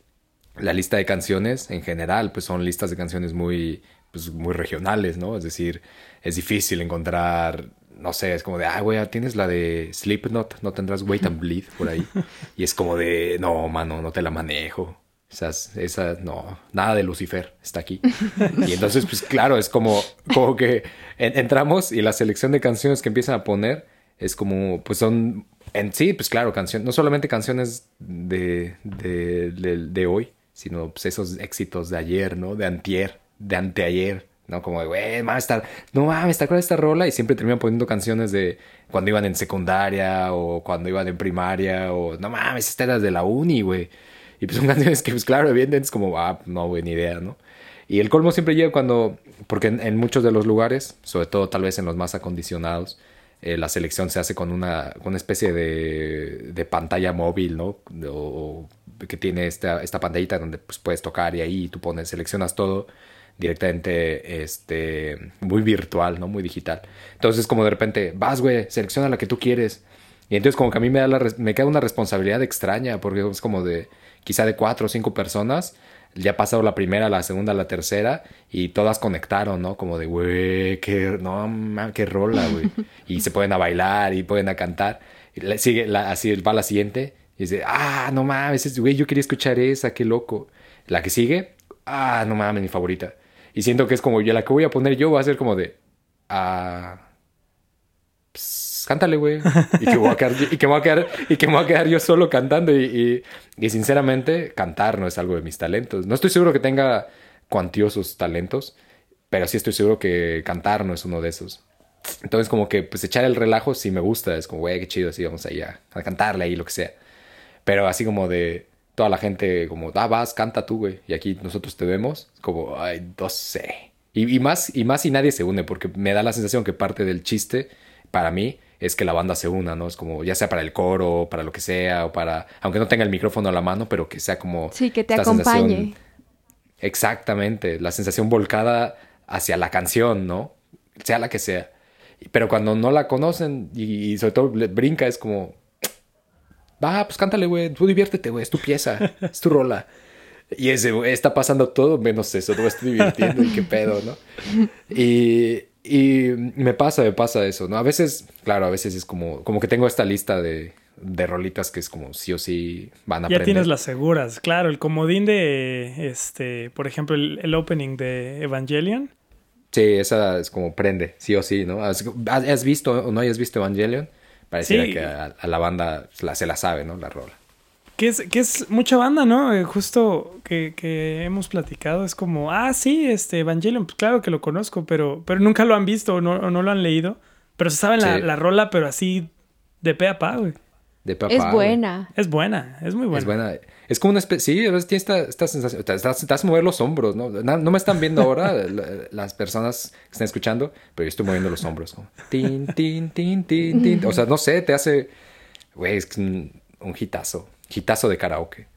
la lista de canciones en general, pues son listas de canciones muy, pues, muy regionales, ¿no? Es decir, es difícil encontrar no sé, es como de, ah, güey, tienes la de Slipknot, no tendrás Wait and Bleed por ahí. Y es como de, no, mano, no te la manejo. Esas, esa, no, nada de Lucifer está aquí. Y entonces, pues claro, es como, como que entramos y la selección de canciones que empiezan a poner es como, pues son, en sí, pues claro, canciones, no solamente canciones de, de, de, de hoy, sino pues esos éxitos de ayer, ¿no? De antier, de anteayer ¿no? Como de, güey, mames, estar, no mames, ¿te acuerdas de esta rola? Y siempre terminan poniendo canciones de cuando iban en secundaria o cuando iban en primaria o, no mames, esta era de la uni, güey. Y pues son canciones que, pues claro, evidentemente es como, ah, no, güey, ni idea, ¿no? Y el colmo siempre llega cuando, porque en, muchos de los lugares, sobre todo tal vez en los más acondicionados, eh, la selección se hace con una, una especie de, de pantalla móvil, ¿no? O, que tiene esta, esta pantallita donde pues, puedes tocar y ahí tú pones, seleccionas todo directamente este, muy virtual, ¿no? Muy digital. Entonces, como de repente, vas, güey, selecciona la que tú quieres. Y entonces como que a mí me, da la, me queda una responsabilidad extraña, porque es como de, quizá de cuatro o cinco personas, ya ha pasado la primera, la segunda, la tercera, y todas conectaron, ¿no? Como de, güey, qué, no, man, qué rola, güey. y se pueden a bailar y pueden a cantar. Y sigue, la, así va la siguiente, y dice, ah, no mames, güey, yo quería escuchar esa, qué loco. La que sigue, ah, no mames, mi favorita. Y siento que es como, ya la que voy a poner yo va a ser como de, ah, cántale, güey. Y que, voy a quedar, y, que voy a quedar, y que voy a quedar yo solo cantando. Y, y, sinceramente, cantar no es algo de mis talentos. No estoy seguro que tenga cuantiosos talentos, pero sí estoy seguro que cantar no es uno de esos. Entonces, como que, pues, echar el relajo sí me gusta. Es como, güey, qué chido, así vamos ahí a, a cantarle ahí, lo que sea. Pero así como de, toda la gente como, ah, vas, canta tú, güey. Y aquí nosotros te vemos, como, ay, no sé. Y, más, y más si nadie se une, porque me da la sensación que parte del chiste, para mí, es que la banda se una, ¿no? Es como, ya sea para el coro, para lo que sea, o para, aunque no tenga el micrófono a la mano, pero que sea como... Sí, que te acompañe. Exactamente, la sensación volcada hacia la canción, ¿no? Sea la que sea. Pero cuando no la conocen y, y sobre todo brinca, es como, Va, pues cántale, güey. Tú diviértete, güey. Es tu pieza. es tu rola. Y ese, está pasando todo menos eso, no me estoy divirtiendo y qué pedo, ¿no? Y, y me pasa, me pasa eso, ¿no? A veces, claro, a veces es como, como que tengo esta lista de, de rolitas que es como sí o sí van a Ya tienes las seguras, claro, el comodín de, este, por ejemplo, el, opening de Evangelion. Sí, esa es como prende, sí o sí, ¿no? ¿Has, has visto o no hayas visto Evangelion? Pareciera que a, la banda se la sabe, ¿no? La rola. Que es, que es mucha banda, ¿no? Eh, justo que, que, hemos platicado, es como, ah, sí, este Evangelion, pues claro que lo conozco, pero, pero nunca lo han visto o no, no lo han leído. Pero se saben la, la, rola, pero así de pe a pa, güey. De pe a Es buena. Es buena, es muy buena. Es buena. Es como una especie, sí, a veces tiene esta, sensación, te, estás, mover los hombros, ¿no? No, me están viendo ahora las personas que están escuchando, pero yo estoy moviendo los hombros, como, tin, tin, tin, tin, tin. O sea, no sé, te hace, güey, es un, un hitazo hitazo de karaoke.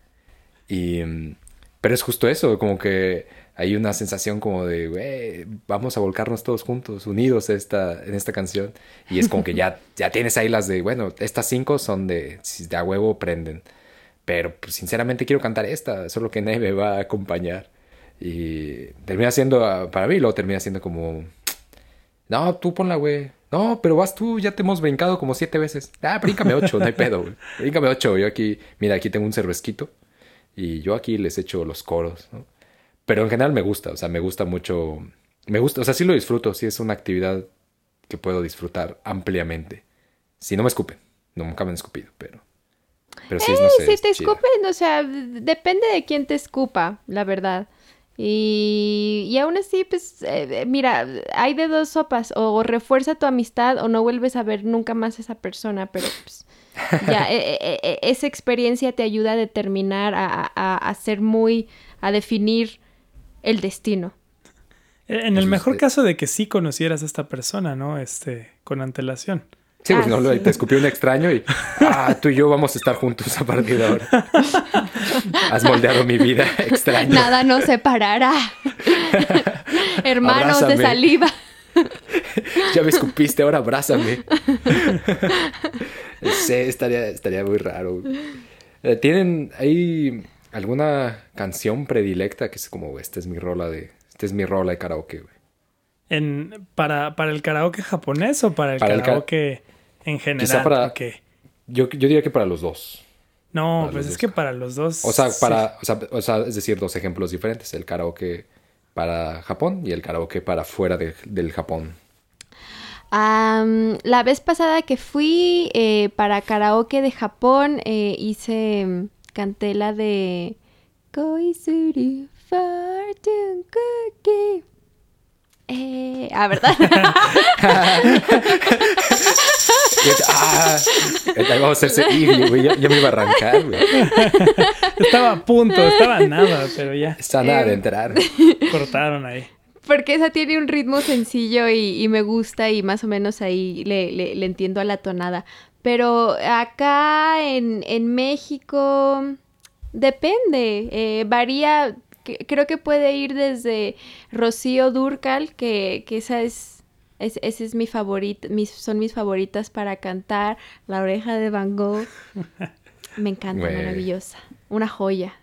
Y, mm, pero es justo eso, como que hay una sensación como de, güey, vamos a volcarnos todos juntos, unidos esta, en esta canción. Y es como que ya, ya tienes ahí las de, bueno, estas cinco son de, si de a huevo prenden. Pero pues, sinceramente quiero cantar esta, solo que nadie me va a acompañar. Y termina siendo, ah, para mí, lo termina siendo como, no, tú ponla, güey. No, pero vas tú, ya te hemos brincado como siete veces. Ah, bríncame ocho, no hay pedo, güey. Bríncame ocho. Yo aquí, mira, aquí tengo un cervesquito. Y yo aquí les echo los coros, ¿no? Pero en general me gusta, o sea, me gusta mucho. Me gusta, o sea, sí lo disfruto, sí es una actividad que puedo disfrutar ampliamente. Si no me escupen, nunca me han escupido, pero. Pero sí, no sé, si te escupen, o sea, depende de quién te escupa, la verdad. Y, y aún así, pues, eh, mira, hay de dos sopas, o refuerza tu amistad o no vuelves a ver nunca más a esa persona, pero pues ya, e, e, e, esa experiencia te ayuda a determinar, a, a, a ser muy, a definir el destino. En el mejor caso de que sí conocieras a esta persona, ¿no? Este, con antelación. Sí, pues no, te escupió un extraño y ah, tú y yo vamos a estar juntos a partir de ahora. Has moldeado mi vida extraño. Nada nos separará. Hermanos de saliva. ya me escupiste, ahora abrázame. sí, estaría, estaría muy raro. Eh, ¿Tienen ahí alguna canción predilecta que es como, esta es mi rola de, esta es mi rola de karaoke, güey? En, para, ¿Para el karaoke japonés o para el karaoke en general. para. Yo, yo diría que para los dos. No, pues es que para los dos. O sea, para. O, sea, es decir, dos ejemplos diferentes: el karaoke para Japón y el karaoke para fuera del Japón. la vez pasada que fui eh, para karaoke de Japón, eh, hice. Canté la de. Koizuru Fortune Cookie. Eh, ah, ¿verdad? ah, vamos a hacerse güey. Ya, me iba a arrancar, güey. Estaba a punto, estaba nada, pero ya. Está nada de entrar. Cortaron ahí. Porque esa tiene un ritmo sencillo y, me gusta y más o menos ahí le, le, entiendo a la tonada. Pero acá en, en México depende, eh, varía creo que puede ir desde Rocío Durcal, que, que esa es, es, ese es mi favorita, mis, son mis favoritas para cantar, La oreja de Van Gogh. Me encanta, maravillosa. Una joya.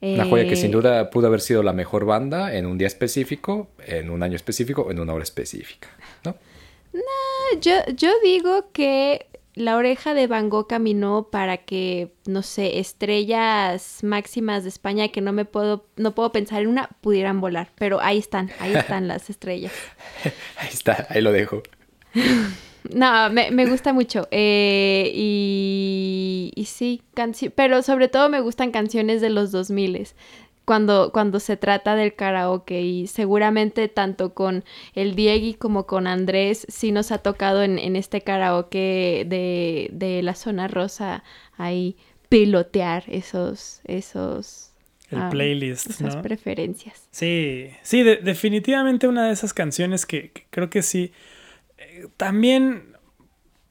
Una joya que sin eh, duda pudo haber sido la mejor banda en un día específico, en un año específico, en una hora específica, ¿no? yo, yo digo que la oreja de Van Gogh caminó para que, no sé, estrellas máximas de España que no me puedo, no puedo pensar en una, pudieran volar. Pero ahí están, ahí están las estrellas. Ahí está, ahí lo dejo. No, me, me gusta mucho. Eh, y, y sí, pero sobre todo me gustan canciones de los 2000 cuando, cuando se trata del karaoke y seguramente tanto con el Diegui como con Andrés sí nos ha tocado en, en este karaoke de, de, la zona rosa ahí pilotear esos, esos el playlist. Esas preferencias. Sí, sí, definitivamente una de esas canciones que, creo que sí. Eh, también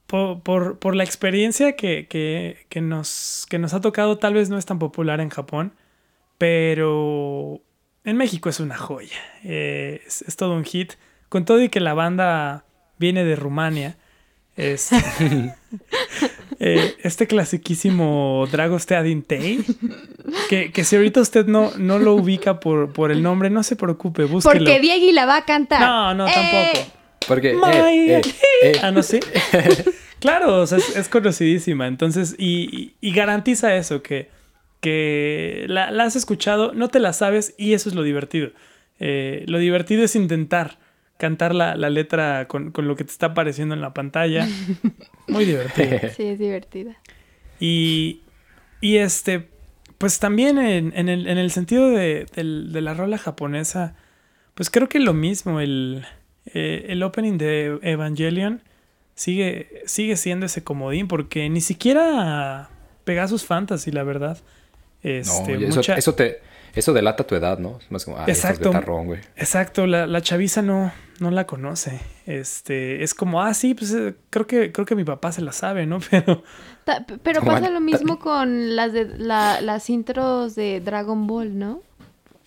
por, por, por la experiencia que, que, que, nos, que nos ha tocado, tal vez no es tan popular en Japón. Pero en México es una joya. Eh, es, todo un hit. Con todo y que la banda viene de Rumania. este, eh, este clasiquísimo Dragos Teadin Tei. Que, que si ahorita usted no, no lo ubica por, por el nombre, no se preocupe, búsquelo. Porque Diegui la va a cantar. No, no, ¡Eh! tampoco. Porque... eh, eh, eh, Ah, no sé. claro, o sea, es, es conocidísima. Entonces, y, y- y garantiza eso, que, que la, la has escuchado, no te la sabes y eso es lo divertido. Eh, lo divertido es intentar cantar la, la letra con, con lo que te está apareciendo en la pantalla. Muy divertido. Sí, es divertida. Y, y este, pues también en, en el, en el sentido de, del- de la rola japonesa, pues creo que lo mismo, el, eh, el opening de Evangelion sigue, sigue siendo ese comodín, porque ni siquiera Pegasus Fantasy, la verdad. Este, eso, mucha- eso te... Eso delata tu edad, ¿no? Es más como, ah, Exacto. Exacto. betarrón, güey. Exacto, la, la chaviza no, no la conoce. Este, es como, ah, sí, pues eh, creo que, creo que mi papá se la sabe, ¿no? Pero Ta- Pero pasa lo mismo con las de la- las intros de Dragon Ball, ¿no?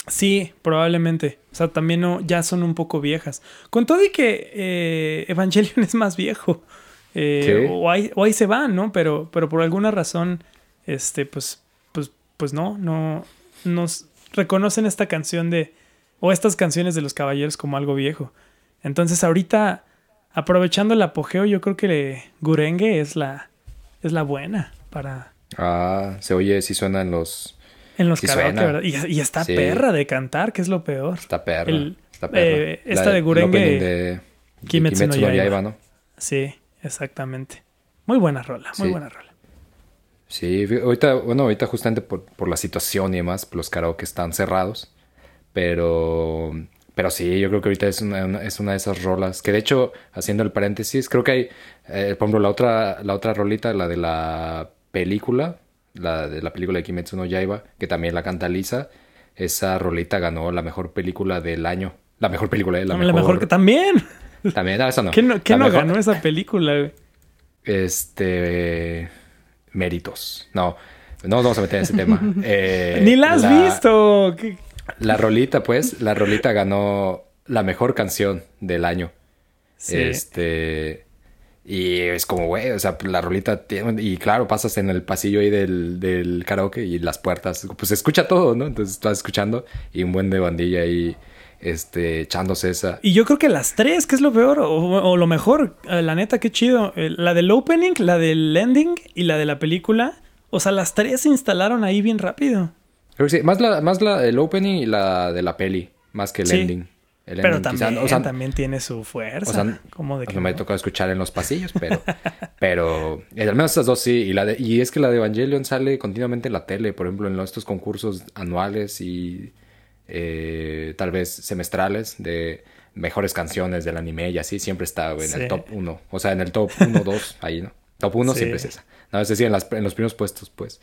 Sí, probablemente. O sea, también no, ya son un poco viejas. Con todo y que eh, Evangelion es más viejo. Eh, o, ahí, o ahí se van, ¿no? Pero, pero por alguna razón, este, pues, pues, no, no nos reconocen esta canción de, o estas canciones de los caballeros como algo viejo. Entonces ahorita, aprovechando el apogeo, yo creo que Gurenge es la, es la buena para, Ah, se oye, sí suena en los... en los Sí karaoke. ¿verdad? Y, y está Sí. perra de cantar, que es lo peor. Está perra. El- está perra. eh, esta La- de opening de, de Kimetsu no Yaiba. ¿no? Sí, exactamente. Muy buena rola, muy buena rola. Sí, ahorita, bueno, ahorita justamente por, por la situación y demás, los karaoke están cerrados. Pero, pero sí, yo creo que ahorita es una, una- es una de esas rolas. Que de hecho, haciendo el paréntesis, creo que hay, eh, por ejemplo, la otra, la otra rolita, la de la película, la de la película de Kimetsu no Yaiba, que también la canta Lisa. Esa rolita ganó la mejor película del año. La mejor película, eh, la, La mejor, mejor, que también. También, no, eso no. ¿Qué no, qué La no mejor- ganó esa película, güey? Este. Méritos. No, no nos vamos a meter en ese tema. Eh, Ni la has visto. ¿Qué- La rolita, pues, la rolita ganó la mejor canción del año. Sí. Este. Y es como, güey, o sea, la rolita tiene. Y claro, pasas en el pasillo ahí del, del karaoke y las puertas, pues se escucha todo, ¿no? Entonces estás escuchando y un buen de bandilla ahí, este, echándose esa. Y yo creo que las tres, que es lo peor, o, o lo mejor, eh, la neta, qué chido. Eh, La del opening, la del ending y la de la película. O sea, las tres se instalaron ahí bien rápido. Creo que sí, más, la, más la, el opening y la de la peli, más que el Sí. ending. El Pero ending quizá- también, o sea, también tiene su fuerza. O sea, ¿Cómo de que no me no? tocó escuchar en los pasillos, pero, pero eh, al menos esas dos sí. Y, la de- y es que la de Evangelion sale continuamente en la tele, por ejemplo, en los- estos concursos anuales y eh, tal vez semestrales de mejores canciones del anime y así, siempre está en Sí. el top 1. O sea, en el top 1, 2, ahí, ¿no? Top 1 Sí. siempre es esa. No, es decir, en, las- en los primeros puestos, pues.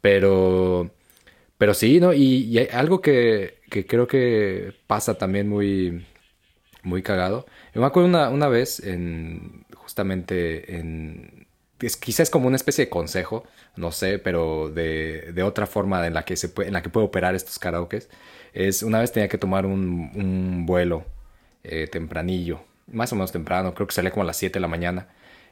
Pero, pero sí, ¿no? Y, y hay algo que, que creo que pasa también muy, muy cagado. Yo me acuerdo una, una vez en, justamente en, es, quizás como una especie de consejo, no sé, pero de, de otra forma en la que se puede, en la que puedo operar estos karaokes. Es, una vez tenía que tomar un, un vuelo eh, tempranillo, más o menos temprano, creo que salía como a las 7 de la mañana.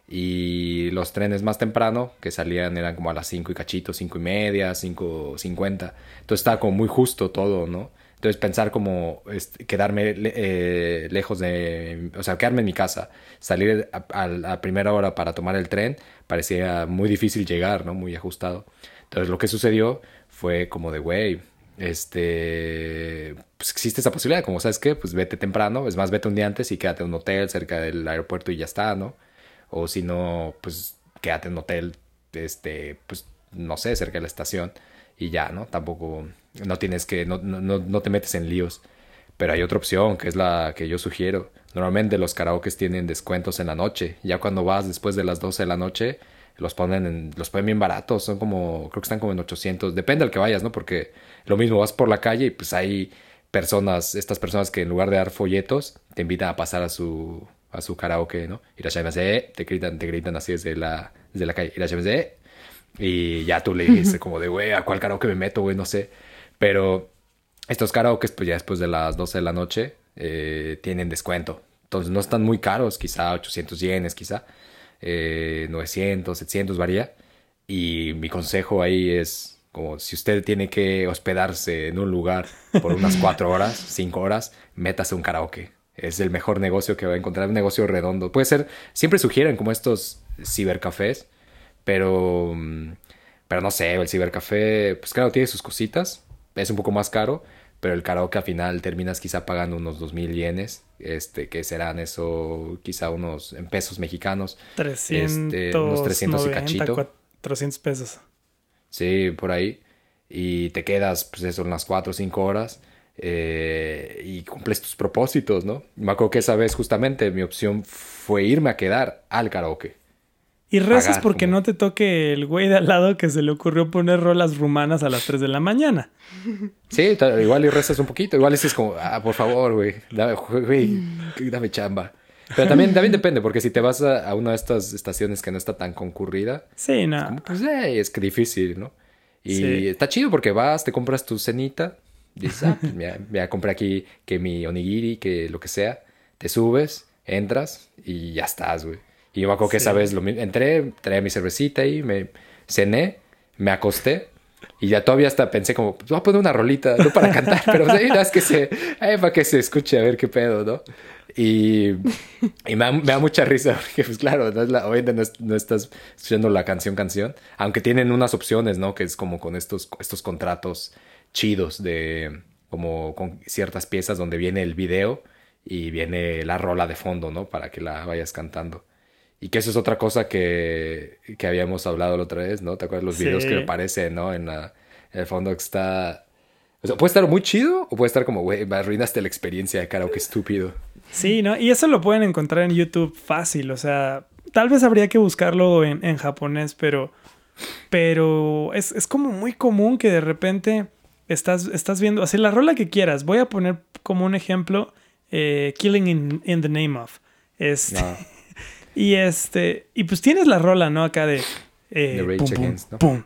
Y los trenes más temprano que salían eran como a las 5 y cachito, 5 y media, 5, 50. Entonces estaba como muy justo todo, ¿no? Entonces pensar como este, quedarme eh, lejos de, o sea, quedarme en mi casa, salir a, a- a primera hora para tomar el tren, parecía muy difícil llegar, ¿no? Muy ajustado. Entonces lo que sucedió fue como de, güey, este, pues existe esa posibilidad, como sabes qué, pues vete temprano, es más, vete un día antes y quédate en un hotel cerca del aeropuerto y ya está, ¿no? O si no, pues quédate en un hotel, este, pues no sé, cerca de la estación y ya, ¿no? Tampoco, no tienes que, no, no, no te metes en líos. Pero hay otra opción, que es la que yo sugiero. Normalmente los karaokes tienen descuentos en la noche. Ya cuando vas después de las 12 de la noche, los ponen, en- los ponen bien baratos. Son como, creo que están como en 800. Depende al que vayas, ¿no? Porque lo mismo, vas por la calle y pues hay personas, estas personas que en lugar de dar folletos, te invitan a pasar a su, a su karaoke, ¿no? Irashaimase, te gritan, te gritan así desde la, desde la calle. Y ya tú le dices como de, güey, ¿a cuál karaoke me meto, güey? No sé. Pero estos karaokes, pues ya después de las 12 de la noche, eh, tienen descuento. Entonces no están muy caros, quizá 800 yenes, quizá eh, 900, 700, varía. Y mi consejo ahí es, Como si usted tiene que hospedarse en un lugar por unas cuatro horas, cinco horas, métase un karaoke. Es el mejor negocio que va a encontrar, un negocio redondo. Puede ser, siempre sugieren como estos cibercafés, pero, mm, pero no sé, el cibercafé, pues claro, tiene sus cositas, es un poco más caro, pero el karaoke al final terminas quizá pagando unos dos mil yenes, este, que serán eso, quizá unos en pesos mexicanos. 300, este, unos 300 y cachito. 400 pesos. Sí, por ahí. Y te quedas, pues eso, unas 4 o 5 horas. Eh, y cumples tus propósitos, ¿no? Me acuerdo que esa vez justamente mi opción fue irme a quedar al karaoke. Y rezas porque no te toque el güey de al lado que se le ocurrió poner rolas rumanas a las 3 de la mañana. Sí, igual y rezas un poquito. Igual es como, ah, por favor, güey, dame, güey, dame chamba. Pero también, también depende, porque si te vas a, una de estas estaciones que no está tan concurrida, sí, no. pues eh, es que difícil, ¿no? Y está chido porque vas, te compras tu cenita, dices, ah, pues me, compré aquí que mi onigiri, que lo que sea, te subes, entras y ya estás, güey. Y yo me acuerdo que esa vez lo, entré, traía mi cervecita y me cené, me acosté. Y ya todavía hasta pensé como, pues voy a poner una rolita, no para cantar, pero es que se, para que se escuche a ver qué pedo, ¿no? Y, y me, da, mucha risa porque, pues claro, no es la, obviamente no, no, estás escuchando la canción canción, aunque tienen unas opciones, ¿no? Que es como con estos, estos contratos chidos de como con ciertas piezas donde viene el video y viene la rola de fondo, ¿no? Para que la vayas cantando. Y que eso es otra cosa que, que habíamos hablado la otra vez, ¿no? ¿Te acuerdas los videos que aparecen, ¿no? En, la, en el fondo que está... O sea, puede estar muy chido o puede estar como, güey, me arruinaste la experiencia de karaoke estúpido. Sí, ¿no? Y eso lo pueden encontrar en YouTube fácil, o sea, tal vez habría que buscarlo en, en japonés, pero, pero es, es, como muy común que de repente estás, estás viendo, así la rola que quieras, voy a poner como un ejemplo, eh, Killing in, in, the Name of. Este, y este, y pues tienes la rola, ¿no? Acá de... Eh, pum, pum,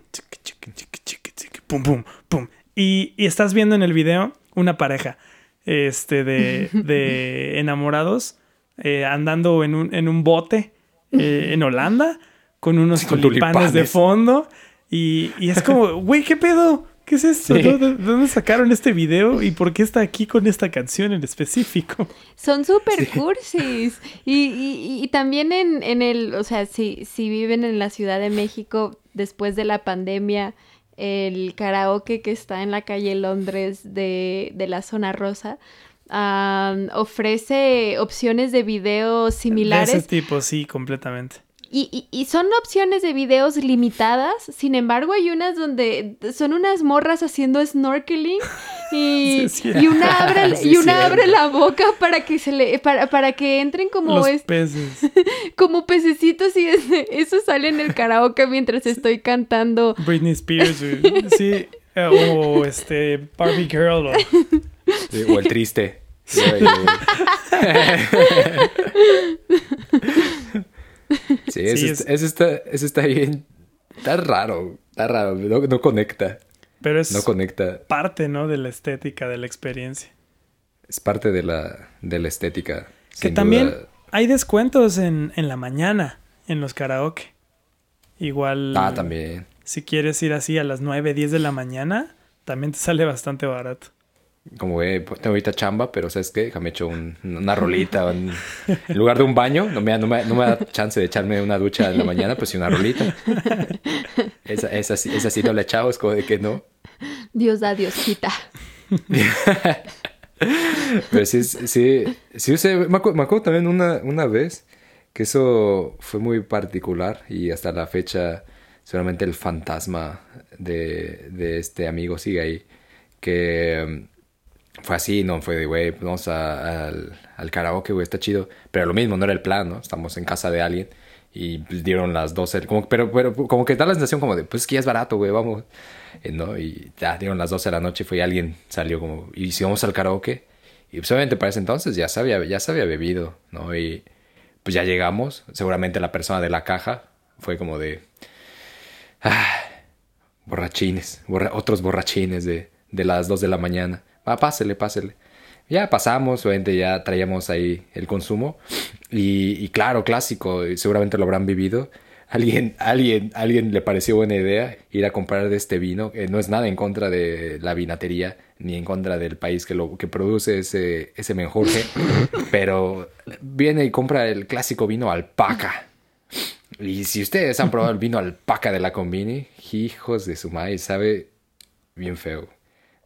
pum, pum, pum, Y, y, estás viendo en el video una pareja este, de, de enamorados eh, andando en un, en un bote eh, en Holanda con unos tulipanes, de fondo. Y, y es como, güey, ¿qué pedo? ¿Qué es esto? ¿De dónde sacaron este video y por qué está aquí con esta canción en específico? Son súper cursis. Y, y, también en, en, el, o sea, si, si viven en la Ciudad de México después de la pandemia, el karaoke que está en la calle Londres de, de la zona rosa. ofrece opciones de video similares. De ese tipo, sí, completamente. Y, y, son opciones de videos limitadas, sin embargo hay unas donde son unas morras haciendo snorkeling y, y una abre, y una abre la boca para que se le para, para que entren como peces. como pececitos y eso sale en el karaoke mientras estoy cantando. Britney Spears sí eh, o este Barbie Girl o, o el triste Sí, eso, está, eso, está, bien. Está raro, está raro, no, conecta. Pero es no conecta. parte, ¿no? De la estética, de la experiencia. Es parte de la, de la estética. Que también hay descuentos en, en la mañana en los karaoke. Igual. Ah, también. Si quieres ir así a las 9, 10 de la mañana, también te sale bastante barato como, güey, pues tengo ahorita chamba, pero ¿sabes qué? Déjame hecho una rolita. en lugar de un baño, no me, no, me, no me, da chance de echarme una ducha en la mañana, pues sí una rolita. Esa, esa, esa sí no la echado, es como de que no. Dios da, Dios quita. pero sí, sí, sí, usé, me, acuerdo, también una, una vez que eso fue muy particular y hasta la fecha seguramente el fantasma de, de este amigo sigue ahí. Que fue así, no fue de, güey, vamos al, al karaoke, güey, está chido. Pero lo mismo, no era el plan, ¿no? Estamos en casa de alguien y pues, dieron las 12, como, pero, pero como que da la sensación como de, pues que ya es barato, güey, vamos. Eh, ¿no? Y ya dieron las 12 de la noche, fue y alguien salió como, y si vamos al karaoke. Y pues obviamente para ese entonces ya se había, ya se había bebido, ¿no? Y pues ya llegamos, seguramente la persona de la caja fue como de, ah, borrachines, otros borrachines de, de las 2 de la mañana. Ah, pásele, pásele. Ya pasamos, obviamente ya traíamos ahí el consumo. Y, claro, clásico, seguramente lo habrán vivido. alguien, alguien, alguien le pareció buena idea ir a comprar de este vino. no es nada en contra de la vinatería ni en contra del país que lo que produce ese, ese menjurje, pero viene y compra el clásico vino alpaca. Y si ustedes han probado el vino alpaca de la Combini, hijos de su madre, sabe bien feo.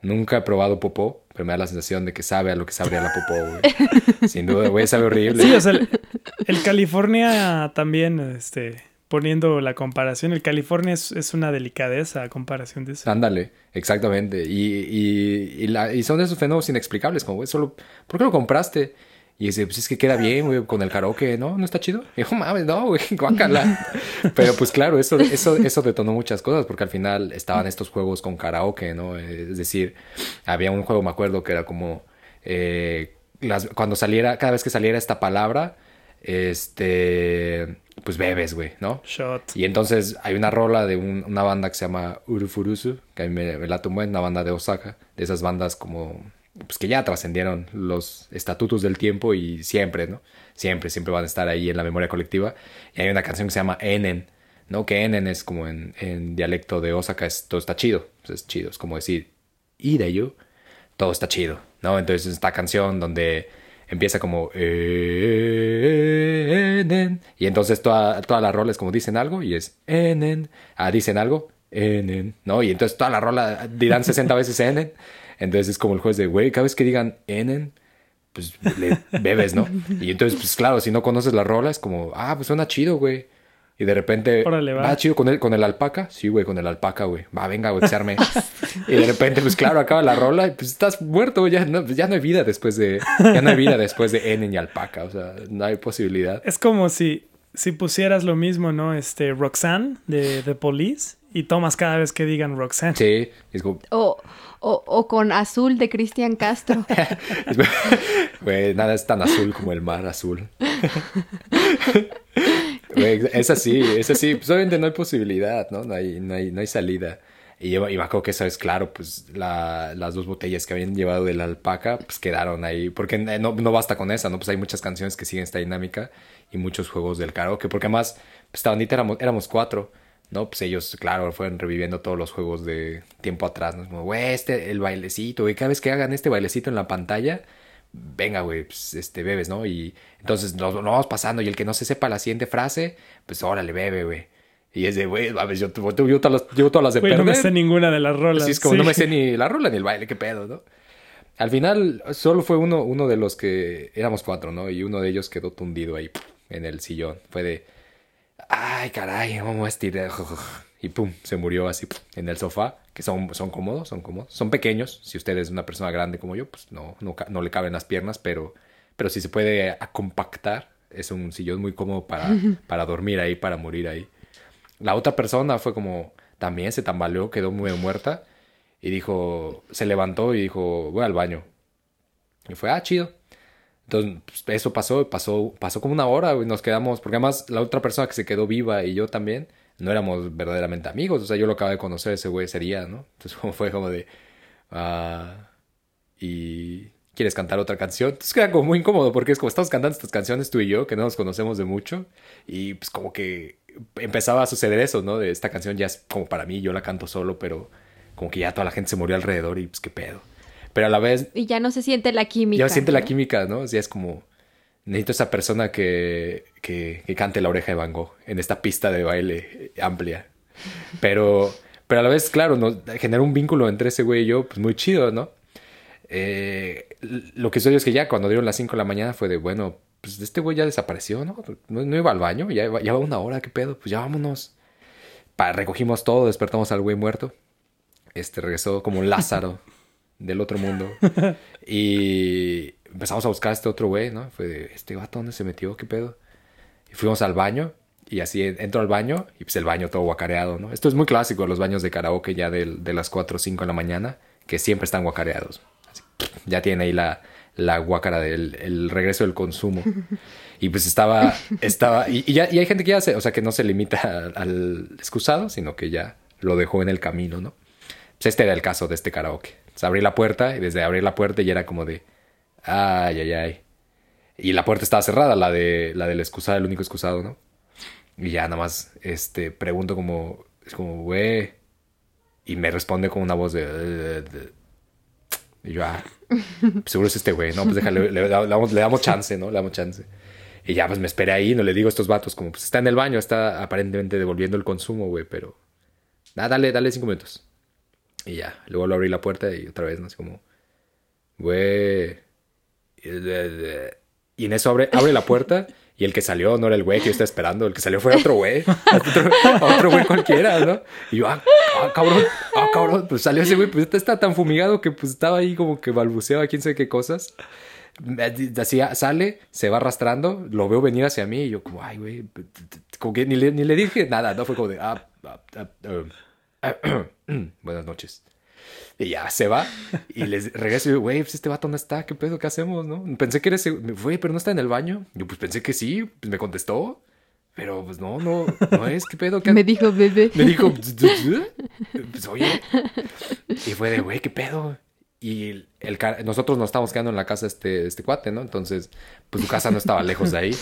Nunca he probado popó, pero me da la sensación de que sabe a lo que sabría la popó, güey. Sin duda, güey, sabe horrible. Sí, o sea, el, el California también, este, poniendo la comparación, el California es, es una delicadeza a comparación de eso. Ándale, exactamente. Y, y, y, la, y son esos fenómenos inexplicables, como, güey, solo, ¿por qué lo compraste? Y dice, pues es que queda bien, güey, con el karaoke, ¿no? ¿No está chido? Y dijo, mames, no, güey, guácala. Pero pues claro, eso, eso, eso detonó muchas cosas, porque al final estaban estos juegos con karaoke, ¿no? Es decir, había un juego, me acuerdo, que era como, eh, las, cuando saliera, cada vez que saliera esta palabra, este, pues bebes, güey, ¿no? Shot. Y entonces hay una rola de un, una banda que se llama Urufurusu, que a mí me, me la tomó en una banda de Osaka, de esas bandas como pues que ya trascendieron los estatutos del tiempo y siempre, ¿no? Siempre, siempre van a estar ahí en la memoria colectiva. Y hay una canción que se llama Enen, ¿no? Que Enen es como en, en dialecto de Osaka, es, todo está chido, es chido, es como decir, y de yo, todo está chido, ¿no? Entonces esta canción donde empieza como Enen, y entonces toda, toda la rola es como dicen algo y es Enen, ah, dicen algo, Enen, ¿no? Y entonces toda la rola dirán 60 veces Enen. Entonces es como el juez de, güey, cada vez que digan Enen, pues le bebes, ¿no? Y entonces, pues claro, si no conoces la rola, es como, ah, pues suena chido, güey. Y de repente, Órale, va. va chido con el, con el alpaca. Sí, güey, con el alpaca, güey. Va, venga, güey, que se arme. y de repente, pues claro, acaba la rola y pues estás muerto, güey. Ya no, ya no hay vida después de, ya no hay vida después de Enen y alpaca. O sea, no hay posibilidad. Es como si, si pusieras lo mismo, ¿no? Este, Roxanne de The Police y tomas cada vez que digan Roxanne. Sí, es como, O, o, o con Azul de Cristian Castro. Güey, nada es tan azul como el mar azul. Güey, es así, es así. Pues obviamente no hay posibilidad, ¿no? No hay, no hay, no hay salida. Y yo y me acuerdo que eso es claro, pues la, las dos botellas que habían llevado de la alpaca, pues quedaron ahí. Porque no, no basta con esa, ¿no? Pues hay muchas canciones que siguen esta dinámica y muchos juegos del karaoke. Porque además, pues esta bandita éramos, éramos cuatro. ¿No? Pues ellos, claro, fueron reviviendo todos los juegos de tiempo atrás, ¿no? Es Como, güey, este, el bailecito, güey, cada vez que hagan este bailecito en la pantalla, venga, güey, pues, este, bebes, ¿no? Y entonces nos, nos vamos pasando y el que no se sepa la siguiente frase, pues órale, bebe, güey. Y es de, güey, a ver, yo, yo, yo, yo todas las, yo todas las de no me sé ninguna de las rolas. Así es como Sí. no me sé ni la rola ni el baile, qué pedo, ¿no? Al final solo fue uno, uno de los que éramos cuatro, ¿no? Y uno de ellos quedó tundido ahí en el sillón. Fue de, ay, caray, vamos a estirar. Y pum, se murió así en el sofá, que son, son cómodos, son cómodos. Son pequeños, si usted es una persona grande como yo, pues no, no, no le caben las piernas, pero, pero si se puede a- compactar, es un sillón muy cómodo para, para dormir ahí, para morir ahí. La otra persona fue como, también se tambaleó, quedó muy muerta y dijo, se levantó y dijo, voy al baño. Y fue, ah, chido. Entonces, pues, eso pasó, pasó, pasó como una hora, y nos quedamos, porque además la otra persona que se quedó viva y yo también, no éramos verdaderamente amigos, o sea, yo lo acababa de conocer ese güey ese día, ¿no? Entonces fue como de, ah, y ¿quieres cantar otra canción? Entonces queda como muy incómodo, porque es como estamos cantando estas canciones tú y yo, que no nos conocemos de mucho, y pues como que empezaba a suceder eso, ¿no? De esta canción ya es como para mí, yo la canto solo, pero como que ya toda la gente se murió alrededor y pues qué pedo. Pero a la vez Y ya no se siente la química. ya siente la química, ¿no? O sea, es como, necesito esa persona que, que, que cante la oreja de Van Gogh en esta pista de baile amplia. Pero, pero a la vez, claro, nos genera un vínculo entre ese güey y yo, pues muy chido, ¿no? Eh, lo que sucedió es que ya cuando dieron las 5 de la mañana fue de, bueno, pues este güey ya desapareció, ¿no? No, no iba al baño, ya, ya va una hora, ¿qué pedo? Pues ya vámonos. Pa, recogimos todo, despertamos al güey muerto. Este regresó como Lázaro del otro mundo. Y empezamos a buscar a este otro güey, ¿no? Fue de, este vato, ¿dónde se metió? ¿Qué pedo? Y fuimos al baño. Y así entro al baño y pues el baño todo guacareado, ¿no? Esto es muy clásico, los baños de karaoke ya de, las 4 o 5 de la mañana, que siempre están guacareados. Así, ya tiene ahí la, la guácara del el regreso del consumo. Y pues estaba, estaba, y, y ya, y hay gente que ya se, o sea, que no se limita al, al excusado, sino que ya lo dejó en el camino, ¿no? Pues este era el caso de este karaoke. Pues abrí la puerta y desde abrir la puerta ya era como de, ay, ay, ay. Y la puerta estaba cerrada, la de la del excusado, el único excusado, ¿no? Y ya nada más, este, pregunto como, es como, güey. Y me responde con una voz de... Y yo, ah, seguro es este güey, ¿no? Pues déjale, le, damos, le damos chance, ¿no? Le damos chance. Y ya, pues me esperé ahí, no le digo a estos vatos, como, pues está en el baño, está aparentemente devolviendo el consumo, güey, pero... Nada, dale, dale cinco minutos. Y ya, luego lo abrí la puerta y otra vez, ¿no? Así como, güey. Y en eso abre, abre la puerta y el que salió no era el güey que yo estaba esperando, el que salió fue otro güey, otro, güey cualquiera, ¿no? Y yo, ah, ah, cabrón, ah, cabrón, pues salió ese güey, pues este está tan fumigado que pues estaba ahí como que balbuceaba quién sabe qué cosas. Así sale, se va arrastrando, lo veo venir hacia mí y yo como, ay, güey, como que ni le, ni le dije nada, ¿no? Fue como de, ah, ah, ah buenas noches. Y ya se va y les regreso y digo, güey, pues este vato no está, ¿qué pedo? ¿Qué hacemos? ¿No? Pensé que eres, güey, pero no está en el baño. Yo pues pensé que sí, pues me contestó. Pero pues no, no, no es, ¿qué pedo? Me dijo bebé. Me dijo, pues oye. Y fue de, güey, ¿qué pedo? Y el, nosotros nos estábamos quedando en la casa de este, este cuate, ¿no? Entonces, pues su casa no estaba lejos de ahí.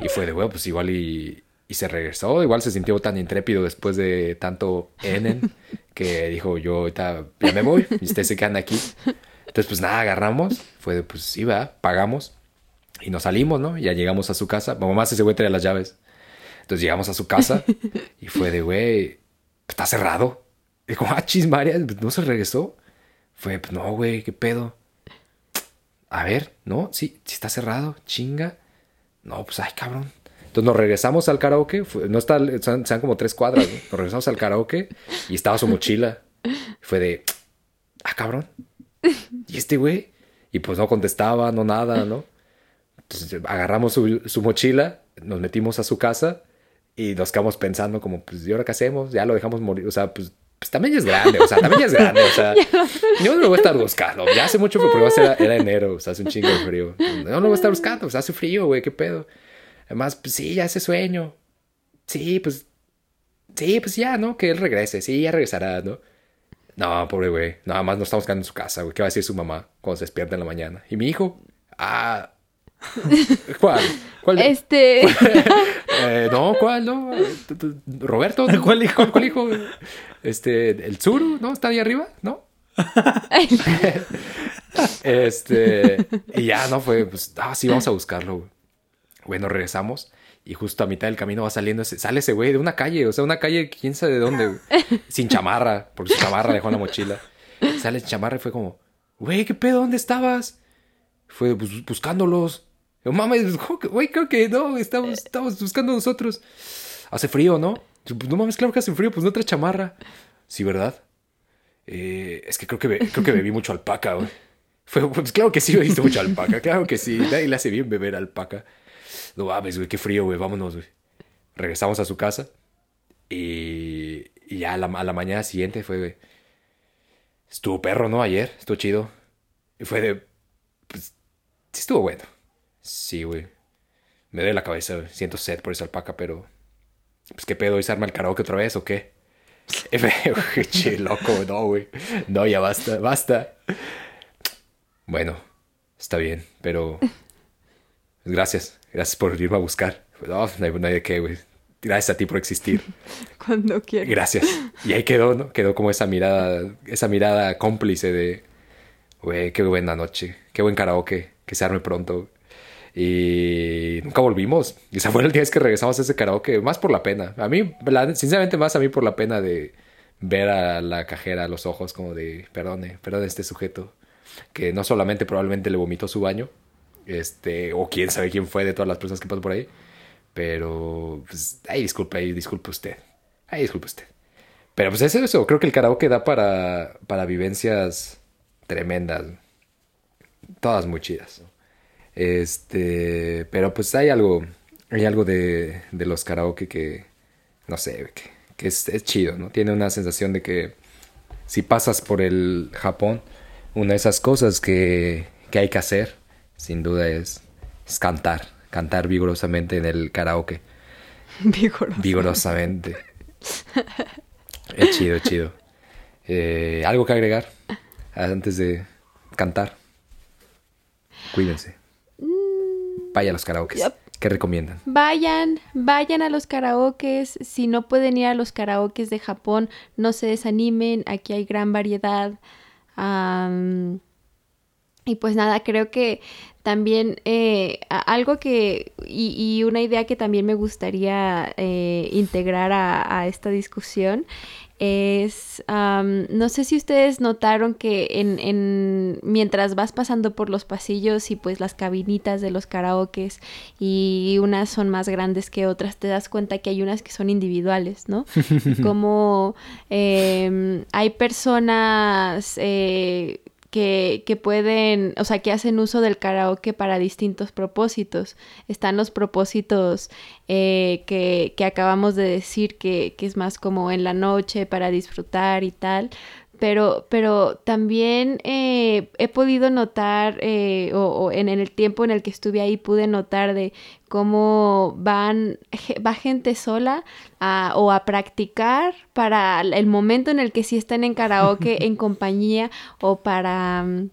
Y fue de, güey, pues igual y, y se regresó. Igual se sintió tan intrépido después de tanto Enen que dijo, yo ahorita ya me voy y ustedes se quedan aquí. Entonces, pues nada, agarramos. Fue de, pues sí, va, pagamos. Y nos salimos, ¿no? Ya llegamos a su casa. Mamá ese güey traía las llaves. Entonces llegamos a su casa y fue de, güey, está cerrado. Y como, ah, chis, María, no se regresó. Fue, pues no, güey, qué pedo. A ver, no, sí, sí está cerrado, chinga. No, pues ay, cabrón. Entonces nos regresamos al karaoke, no está, sean, como tres cuadras, nos regresamos al karaoke y estaba su mochila. Fue de, ah, cabrón. ¿Y este güey? Y pues no contestaba, no nada, ¿no? Entonces agarramos su, su mochila, nos metimos a su casa y nos quedamos pensando como, pues, ¿y ahora qué hacemos? Ya lo dejamos morir, o sea, pues, pues también es grande, o sea, también es grande, o sea, yo no lo voy a estar buscando, ya hace mucho frío, pero era, era enero, o sea, hace un chingo de frío, no lo voy a estar buscando, o sea, hace frío, güey, qué pedo. Además, pues sí, ya hace sueño. Sí, pues. Sí, pues ya, ¿no? Que él regrese. Sí, ya regresará, ¿no? No, pobre güey. Nada más no estamos quedando en su casa, güey. ¿Qué va a decir su mamá cuando se despierta en la mañana? ¿Y mi hijo? Ah. ¿Cuál? ¿Cuál? Este. eh, no, ¿cuál? No. Roberto. ¿Cuál hijo? ¿Cuál, hijo? Este, el Zuru, ¿no? ¿Está ahí arriba? ¿No? este. Y ya, no fue, pues, ah, sí, vamos a buscarlo, güey. Bueno, regresamos y justo a mitad del camino va saliendo ese, sale ese güey de una calle, o sea, una calle, quién sabe de dónde, sin chamarra, porque su chamarra dejó en la mochila. Sale sin chamarra y fue como, güey, ¿qué pedo? ¿Dónde estabas? Fue pues, buscándolos. Yo, mames, güey, creo que no, estamos, estamos buscando nosotros. Hace frío, ¿no? Pues, no mames, claro que hace frío, pues no trae chamarra. Sí, ¿verdad? Eh, es que creo que, creo que bebí mucho alpaca, güey. Fue, pues claro que sí bebiste mucho alpaca, claro que sí. Nadie le hace bien beber alpaca. No mames, güey, qué frío, güey, vámonos, güey. Regresamos a su casa y, ya a la, a la, mañana siguiente fue, güey. Estuvo perro, ¿no? Ayer, estuvo chido. Y fue de, pues, sí estuvo bueno. Sí, güey. Me duele la cabeza, güey. Siento sed por esa alpaca, pero... Pues, ¿qué pedo? ¿Es arma el karaoke otra vez o qué? che, loco, no, güey. No, ya basta, basta. Bueno, está bien, pero... Gracias. Gracias por irme a buscar. No, no hay, de qué, güey. Gracias a ti por existir. Cuando quieras. Gracias. Y ahí quedó, ¿no? Quedó como esa mirada, esa mirada cómplice de, güey, qué buena noche, qué buen karaoke, que se arme pronto. Y nunca volvimos. Y esa fue el día que regresamos a ese karaoke, más por la pena. A mí, sinceramente, más a mí por la pena de ver a la cajera a los ojos como de, perdone, perdone este sujeto, que no solamente probablemente le vomitó su baño, este, o quién sabe quién fue de todas las personas que pasó por ahí. Pero, pues, ay, disculpe, ay, disculpe usted. Ay, disculpe usted. Pero pues es eso, creo que el karaoke da para, para vivencias tremendas. Todas muy chidas. Este, pero pues hay algo, hay algo de, de los karaoke que, no sé, que, que es, es, chido, ¿no? Tiene una sensación de que si pasas por el Japón, una de esas cosas que, que hay que hacer sin duda es, cantar, cantar vigorosamente en el karaoke. Vigorosamente. Vigorosamente. es chido, es chido. Eh, ¿Algo que agregar antes de cantar? Cuídense. Mm. Vaya a los karaokes. ¿Qué recomiendan? Vayan, vayan a los karaokes. Si no pueden ir a los karaokes de Japón, no se desanimen. Aquí hay gran variedad. Y pues nada, creo que también eh, algo que y, una idea que también me gustaría eh, integrar a, esta discusión es, no sé si ustedes notaron que en, mientras vas pasando por los pasillos y pues las cabinitas de los karaokes y unas son más grandes que otras, te das cuenta que hay unas que son individuales, ¿no? Como em, hay personas eh, que, que, pueden, o sea, que hacen uso del karaoke para distintos propósitos. Están los propósitos eh, que, que, acabamos de decir, que, que, es más como en la noche para disfrutar y tal, pero, pero también eh, he podido notar, eh, o, en, el tiempo en el que estuve ahí pude notar de cómo van, va gente sola a, o a practicar para el momento en el que sí están en karaoke en compañía o para... Mm,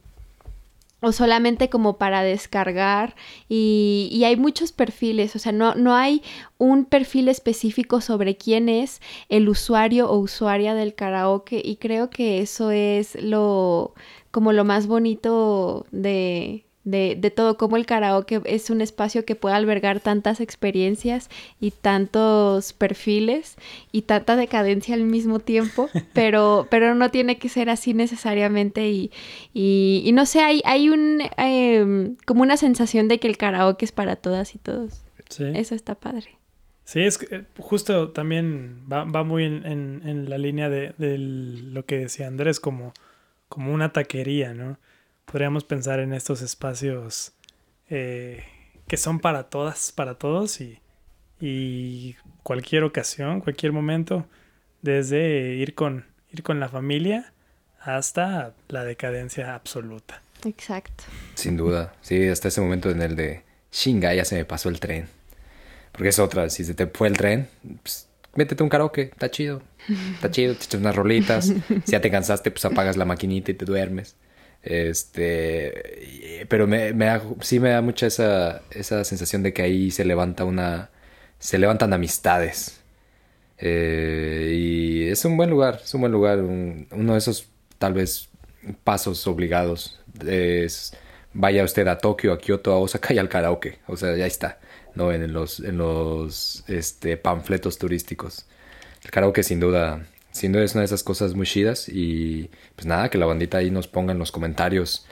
o solamente como para descargar y, y, hay muchos perfiles, o sea, no, no hay un perfil específico sobre quién es el usuario o usuaria del karaoke y creo que eso es lo como lo más bonito de, de, de, todo, como el karaoke es un espacio que puede albergar tantas experiencias y tantos perfiles y tanta decadencia al mismo tiempo, pero, pero no tiene que ser así necesariamente y, y, no sé, hay, hay un, em, como una sensación de que el karaoke es para todas y todos. Eso está padre. Sí, es eh, justo también va, va muy en, en, en, la línea de, de, lo que decía Andrés, como, como una taquería, ¿no? Podríamos pensar en estos espacios eh, que son para todas, para todos y, y, cualquier ocasión, cualquier momento, desde ir con, ir con la familia hasta la decadencia absoluta. Exacto. Sin duda, sí, hasta ese momento en el de Shinga ya se me pasó el tren. Porque es otra, si se te fue el tren, pues, métete un karaoke, está chido. Está chido, te echas unas rolitas. Si ya te cansaste, pues apagas la maquinita y te duermes. Este, pero me, me sí me da mucha esa, esa sensación de que ahí se levanta una, se levantan amistades. Eh, y es un buen lugar, es un buen lugar, uno de esos tal vez pasos obligados. Es, vaya usted a Tokio, a Kioto, a Osaka y al karaoke, o sea, ya está, ¿no? En los, en los este, panfletos turísticos. El karaoke sin duda sin duda es una de esas cosas muy chidas y pues nada, que la bandita ahí nos ponga en los comentarios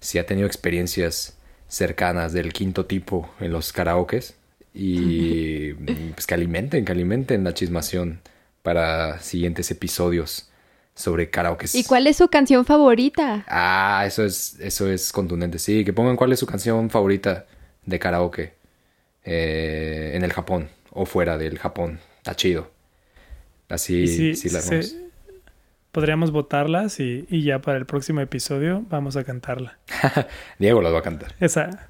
si ha tenido experiencias cercanas del quinto tipo en los karaokes y pues que alimenten, que alimenten la chismación para siguientes episodios sobre karaoke. ¿Y cuál es su canción favorita? Ah, eso es, eso es contundente. Sí, que pongan cuál es su canción favorita de karaoke eh, en el Japón o fuera del Japón. Está chido. Así sí, podríamos votarlas y, ya para el próximo episodio vamos a cantarla. Diego las va a cantar. Esa,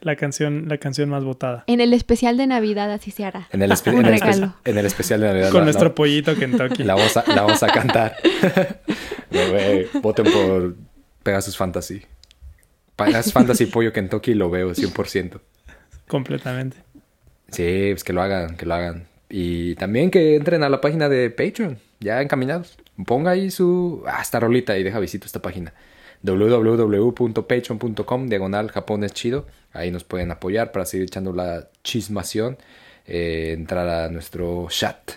la canción, la canción más votada. En el especial de Navidad así se hará. En el, en el, especial de Navidad. Con nuestro pollito Kentucky. La vamos a, la vamos a cantar. voten por Pegasus Fantasy. Pegasus Fantasy Pollo Kentucky lo veo 100%. Completamente. Sí, pues que lo hagan, que lo hagan. Y también que entren a la página de Patreon, ya encaminados. Ponga ahí su... hasta rolita y deja visito esta página. www.patreon.com diagonal Japón es chido. Ahí nos pueden apoyar para seguir echando la chismación. Eh, entrar a nuestro chat.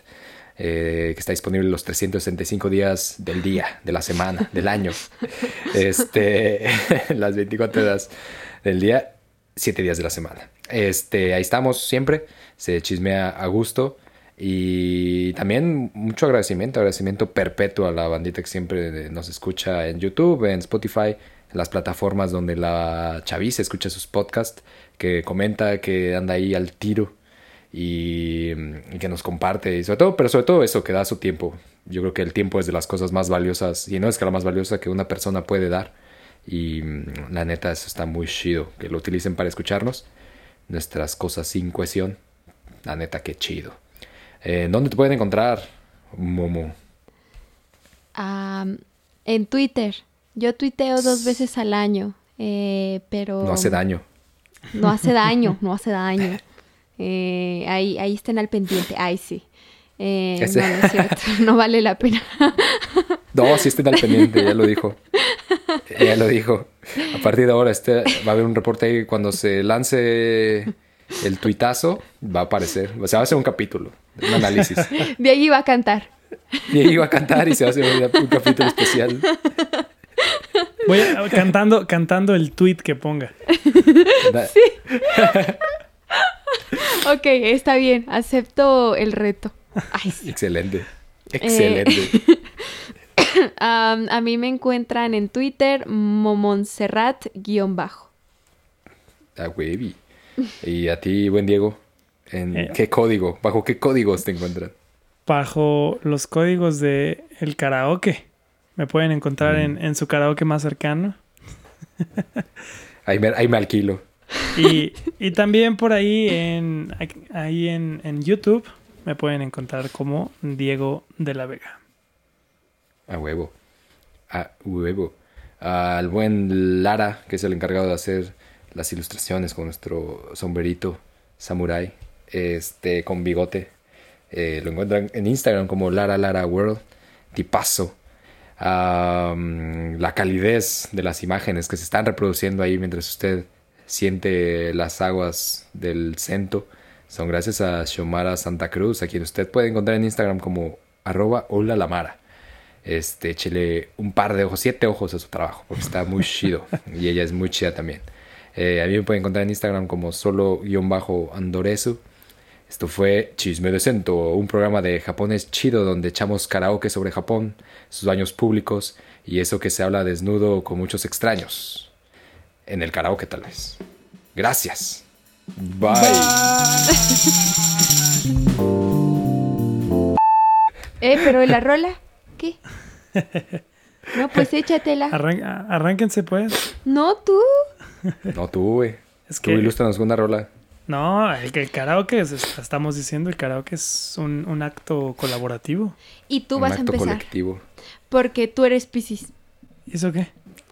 Eh, que está disponible los 365 días del día, de la semana, del año. Este, las 24 horas del día, 7 días de la semana. Este, ahí estamos siempre se chismea a gusto. Y también mucho agradecimiento, agradecimiento perpetuo a la bandita que siempre nos escucha en YouTube, en Spotify, en las plataformas donde la chaviza escucha sus podcasts, que comenta, que anda ahí al tiro y, que nos comparte. Y sobre todo, pero sobre todo eso, que da su tiempo. Yo creo que el tiempo es de las cosas más valiosas, y no es que la más valiosa que una persona puede dar. Y mm, la neta, eso está muy chido, que lo utilicen para escucharnos, nuestras cosas sin cohesión la neta, qué chido. Eh, ¿Dónde te pueden encontrar, Momo? en Twitter. Yo tuiteo dos veces al año, eh, pero... No hace daño. No hace daño, no hace daño. Eh, ahí, ahí estén al pendiente. Ay, sí. Eh, no, no es cierto. No vale la pena. No, sí estén al pendiente, ya lo dijo. Ya lo dijo. A partir de ahora este, va a haber un reporte ahí cuando se lance el tuitazo, va a aparecer. O sea, va a ser un capítulo, un análisis. De ahí va a cantar. Y ahí va a cantar y se va a hacer un, un capítulo especial. Voy a- cantando, cantando el tweet que ponga. Da- Ok, está bien. Acepto el reto. Ay, sí. Excelente. Excelente. A mí me encuentran en Twitter momontserrat-bajo. Ah, güey. Y a ti, buen Diego, ¿en Eh. qué código? ¿Bajo qué códigos te encuentran? Bajo los códigos de el karaoke. Me pueden encontrar en, en su karaoke más cercano. Ahí me, ahí me alquilo. Y, y también por ahí en, ahí en, en YouTube me pueden encontrar como Diego de la Vega. A huevo. A huevo. Al buen Lara, que es el encargado de hacer las ilustraciones con nuestro sombrerito samurai, este, con bigote. Eh, lo encuentran en Instagram como Lara Lara World. Tipazo. La calidez de las imágenes que se están reproduciendo ahí mientras usted siente las aguas del cento son gracias a Xiomara Santa Cruz, a quien usted puede encontrar en Instagram como arroba hola. Este, échele un par de ojos, siete ojos a su trabajo, porque está muy chido. y ella es muy chida también. Eh, a mí me pueden encontrar en Instagram como solo-andoresu. Esto fue Chisme de Cento, un programa de japonés chido donde echamos karaoke sobre Japón, sus baños públicos y eso que se habla desnudo con muchos extraños. En el karaoke tal vez. Gracias. Bye. Eh, pero la rola, ¿qué? No, pues échatela. Arran- arránquense pues. No, tú. No tú, güey. Es Tú que ilústranos con una rola. no, el, el karaoke, es- es- estamos diciendo, el karaoke es un, un acto colaborativo. Y tú un vas a acto empezar. colectivo. Porque tú eres Piscis. ¿Y eso qué?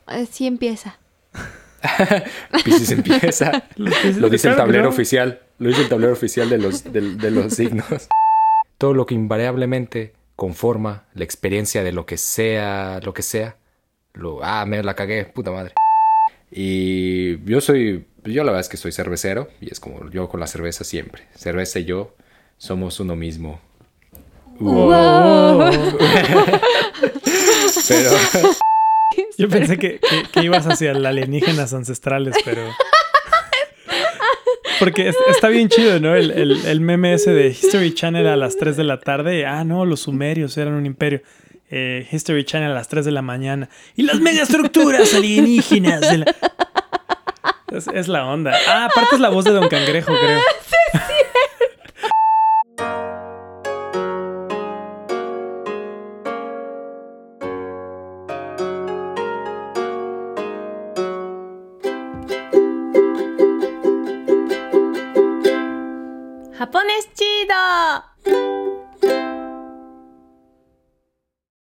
Así empieza. Piscis empieza. Lo dice el tablero no. oficial. Lo dice el tablero oficial de los, de, los signos. Todo lo que invariablemente conforma la experiencia de lo que sea, lo que sea. Lo, ah, me la cagué, puta madre. Y yo soy, yo la verdad es que soy cervecero y es como yo con la cerveza siempre. Cerveza y yo somos uno mismo. Wow. Pero Yo pensé que, que- que ibas hacia las alienígenas ancestrales, pero... Porque es- está bien chido, ¿no? El, el- el meme ese de History Channel a las 3 de la tarde. Ah, no, los sumerios eran un imperio. Eh, History Channel a las 3 de la mañana. Y las megaestructuras alienígenas. Es, es la onda. Ah, aparte es la voz de Don Cangrejo, creo. Japones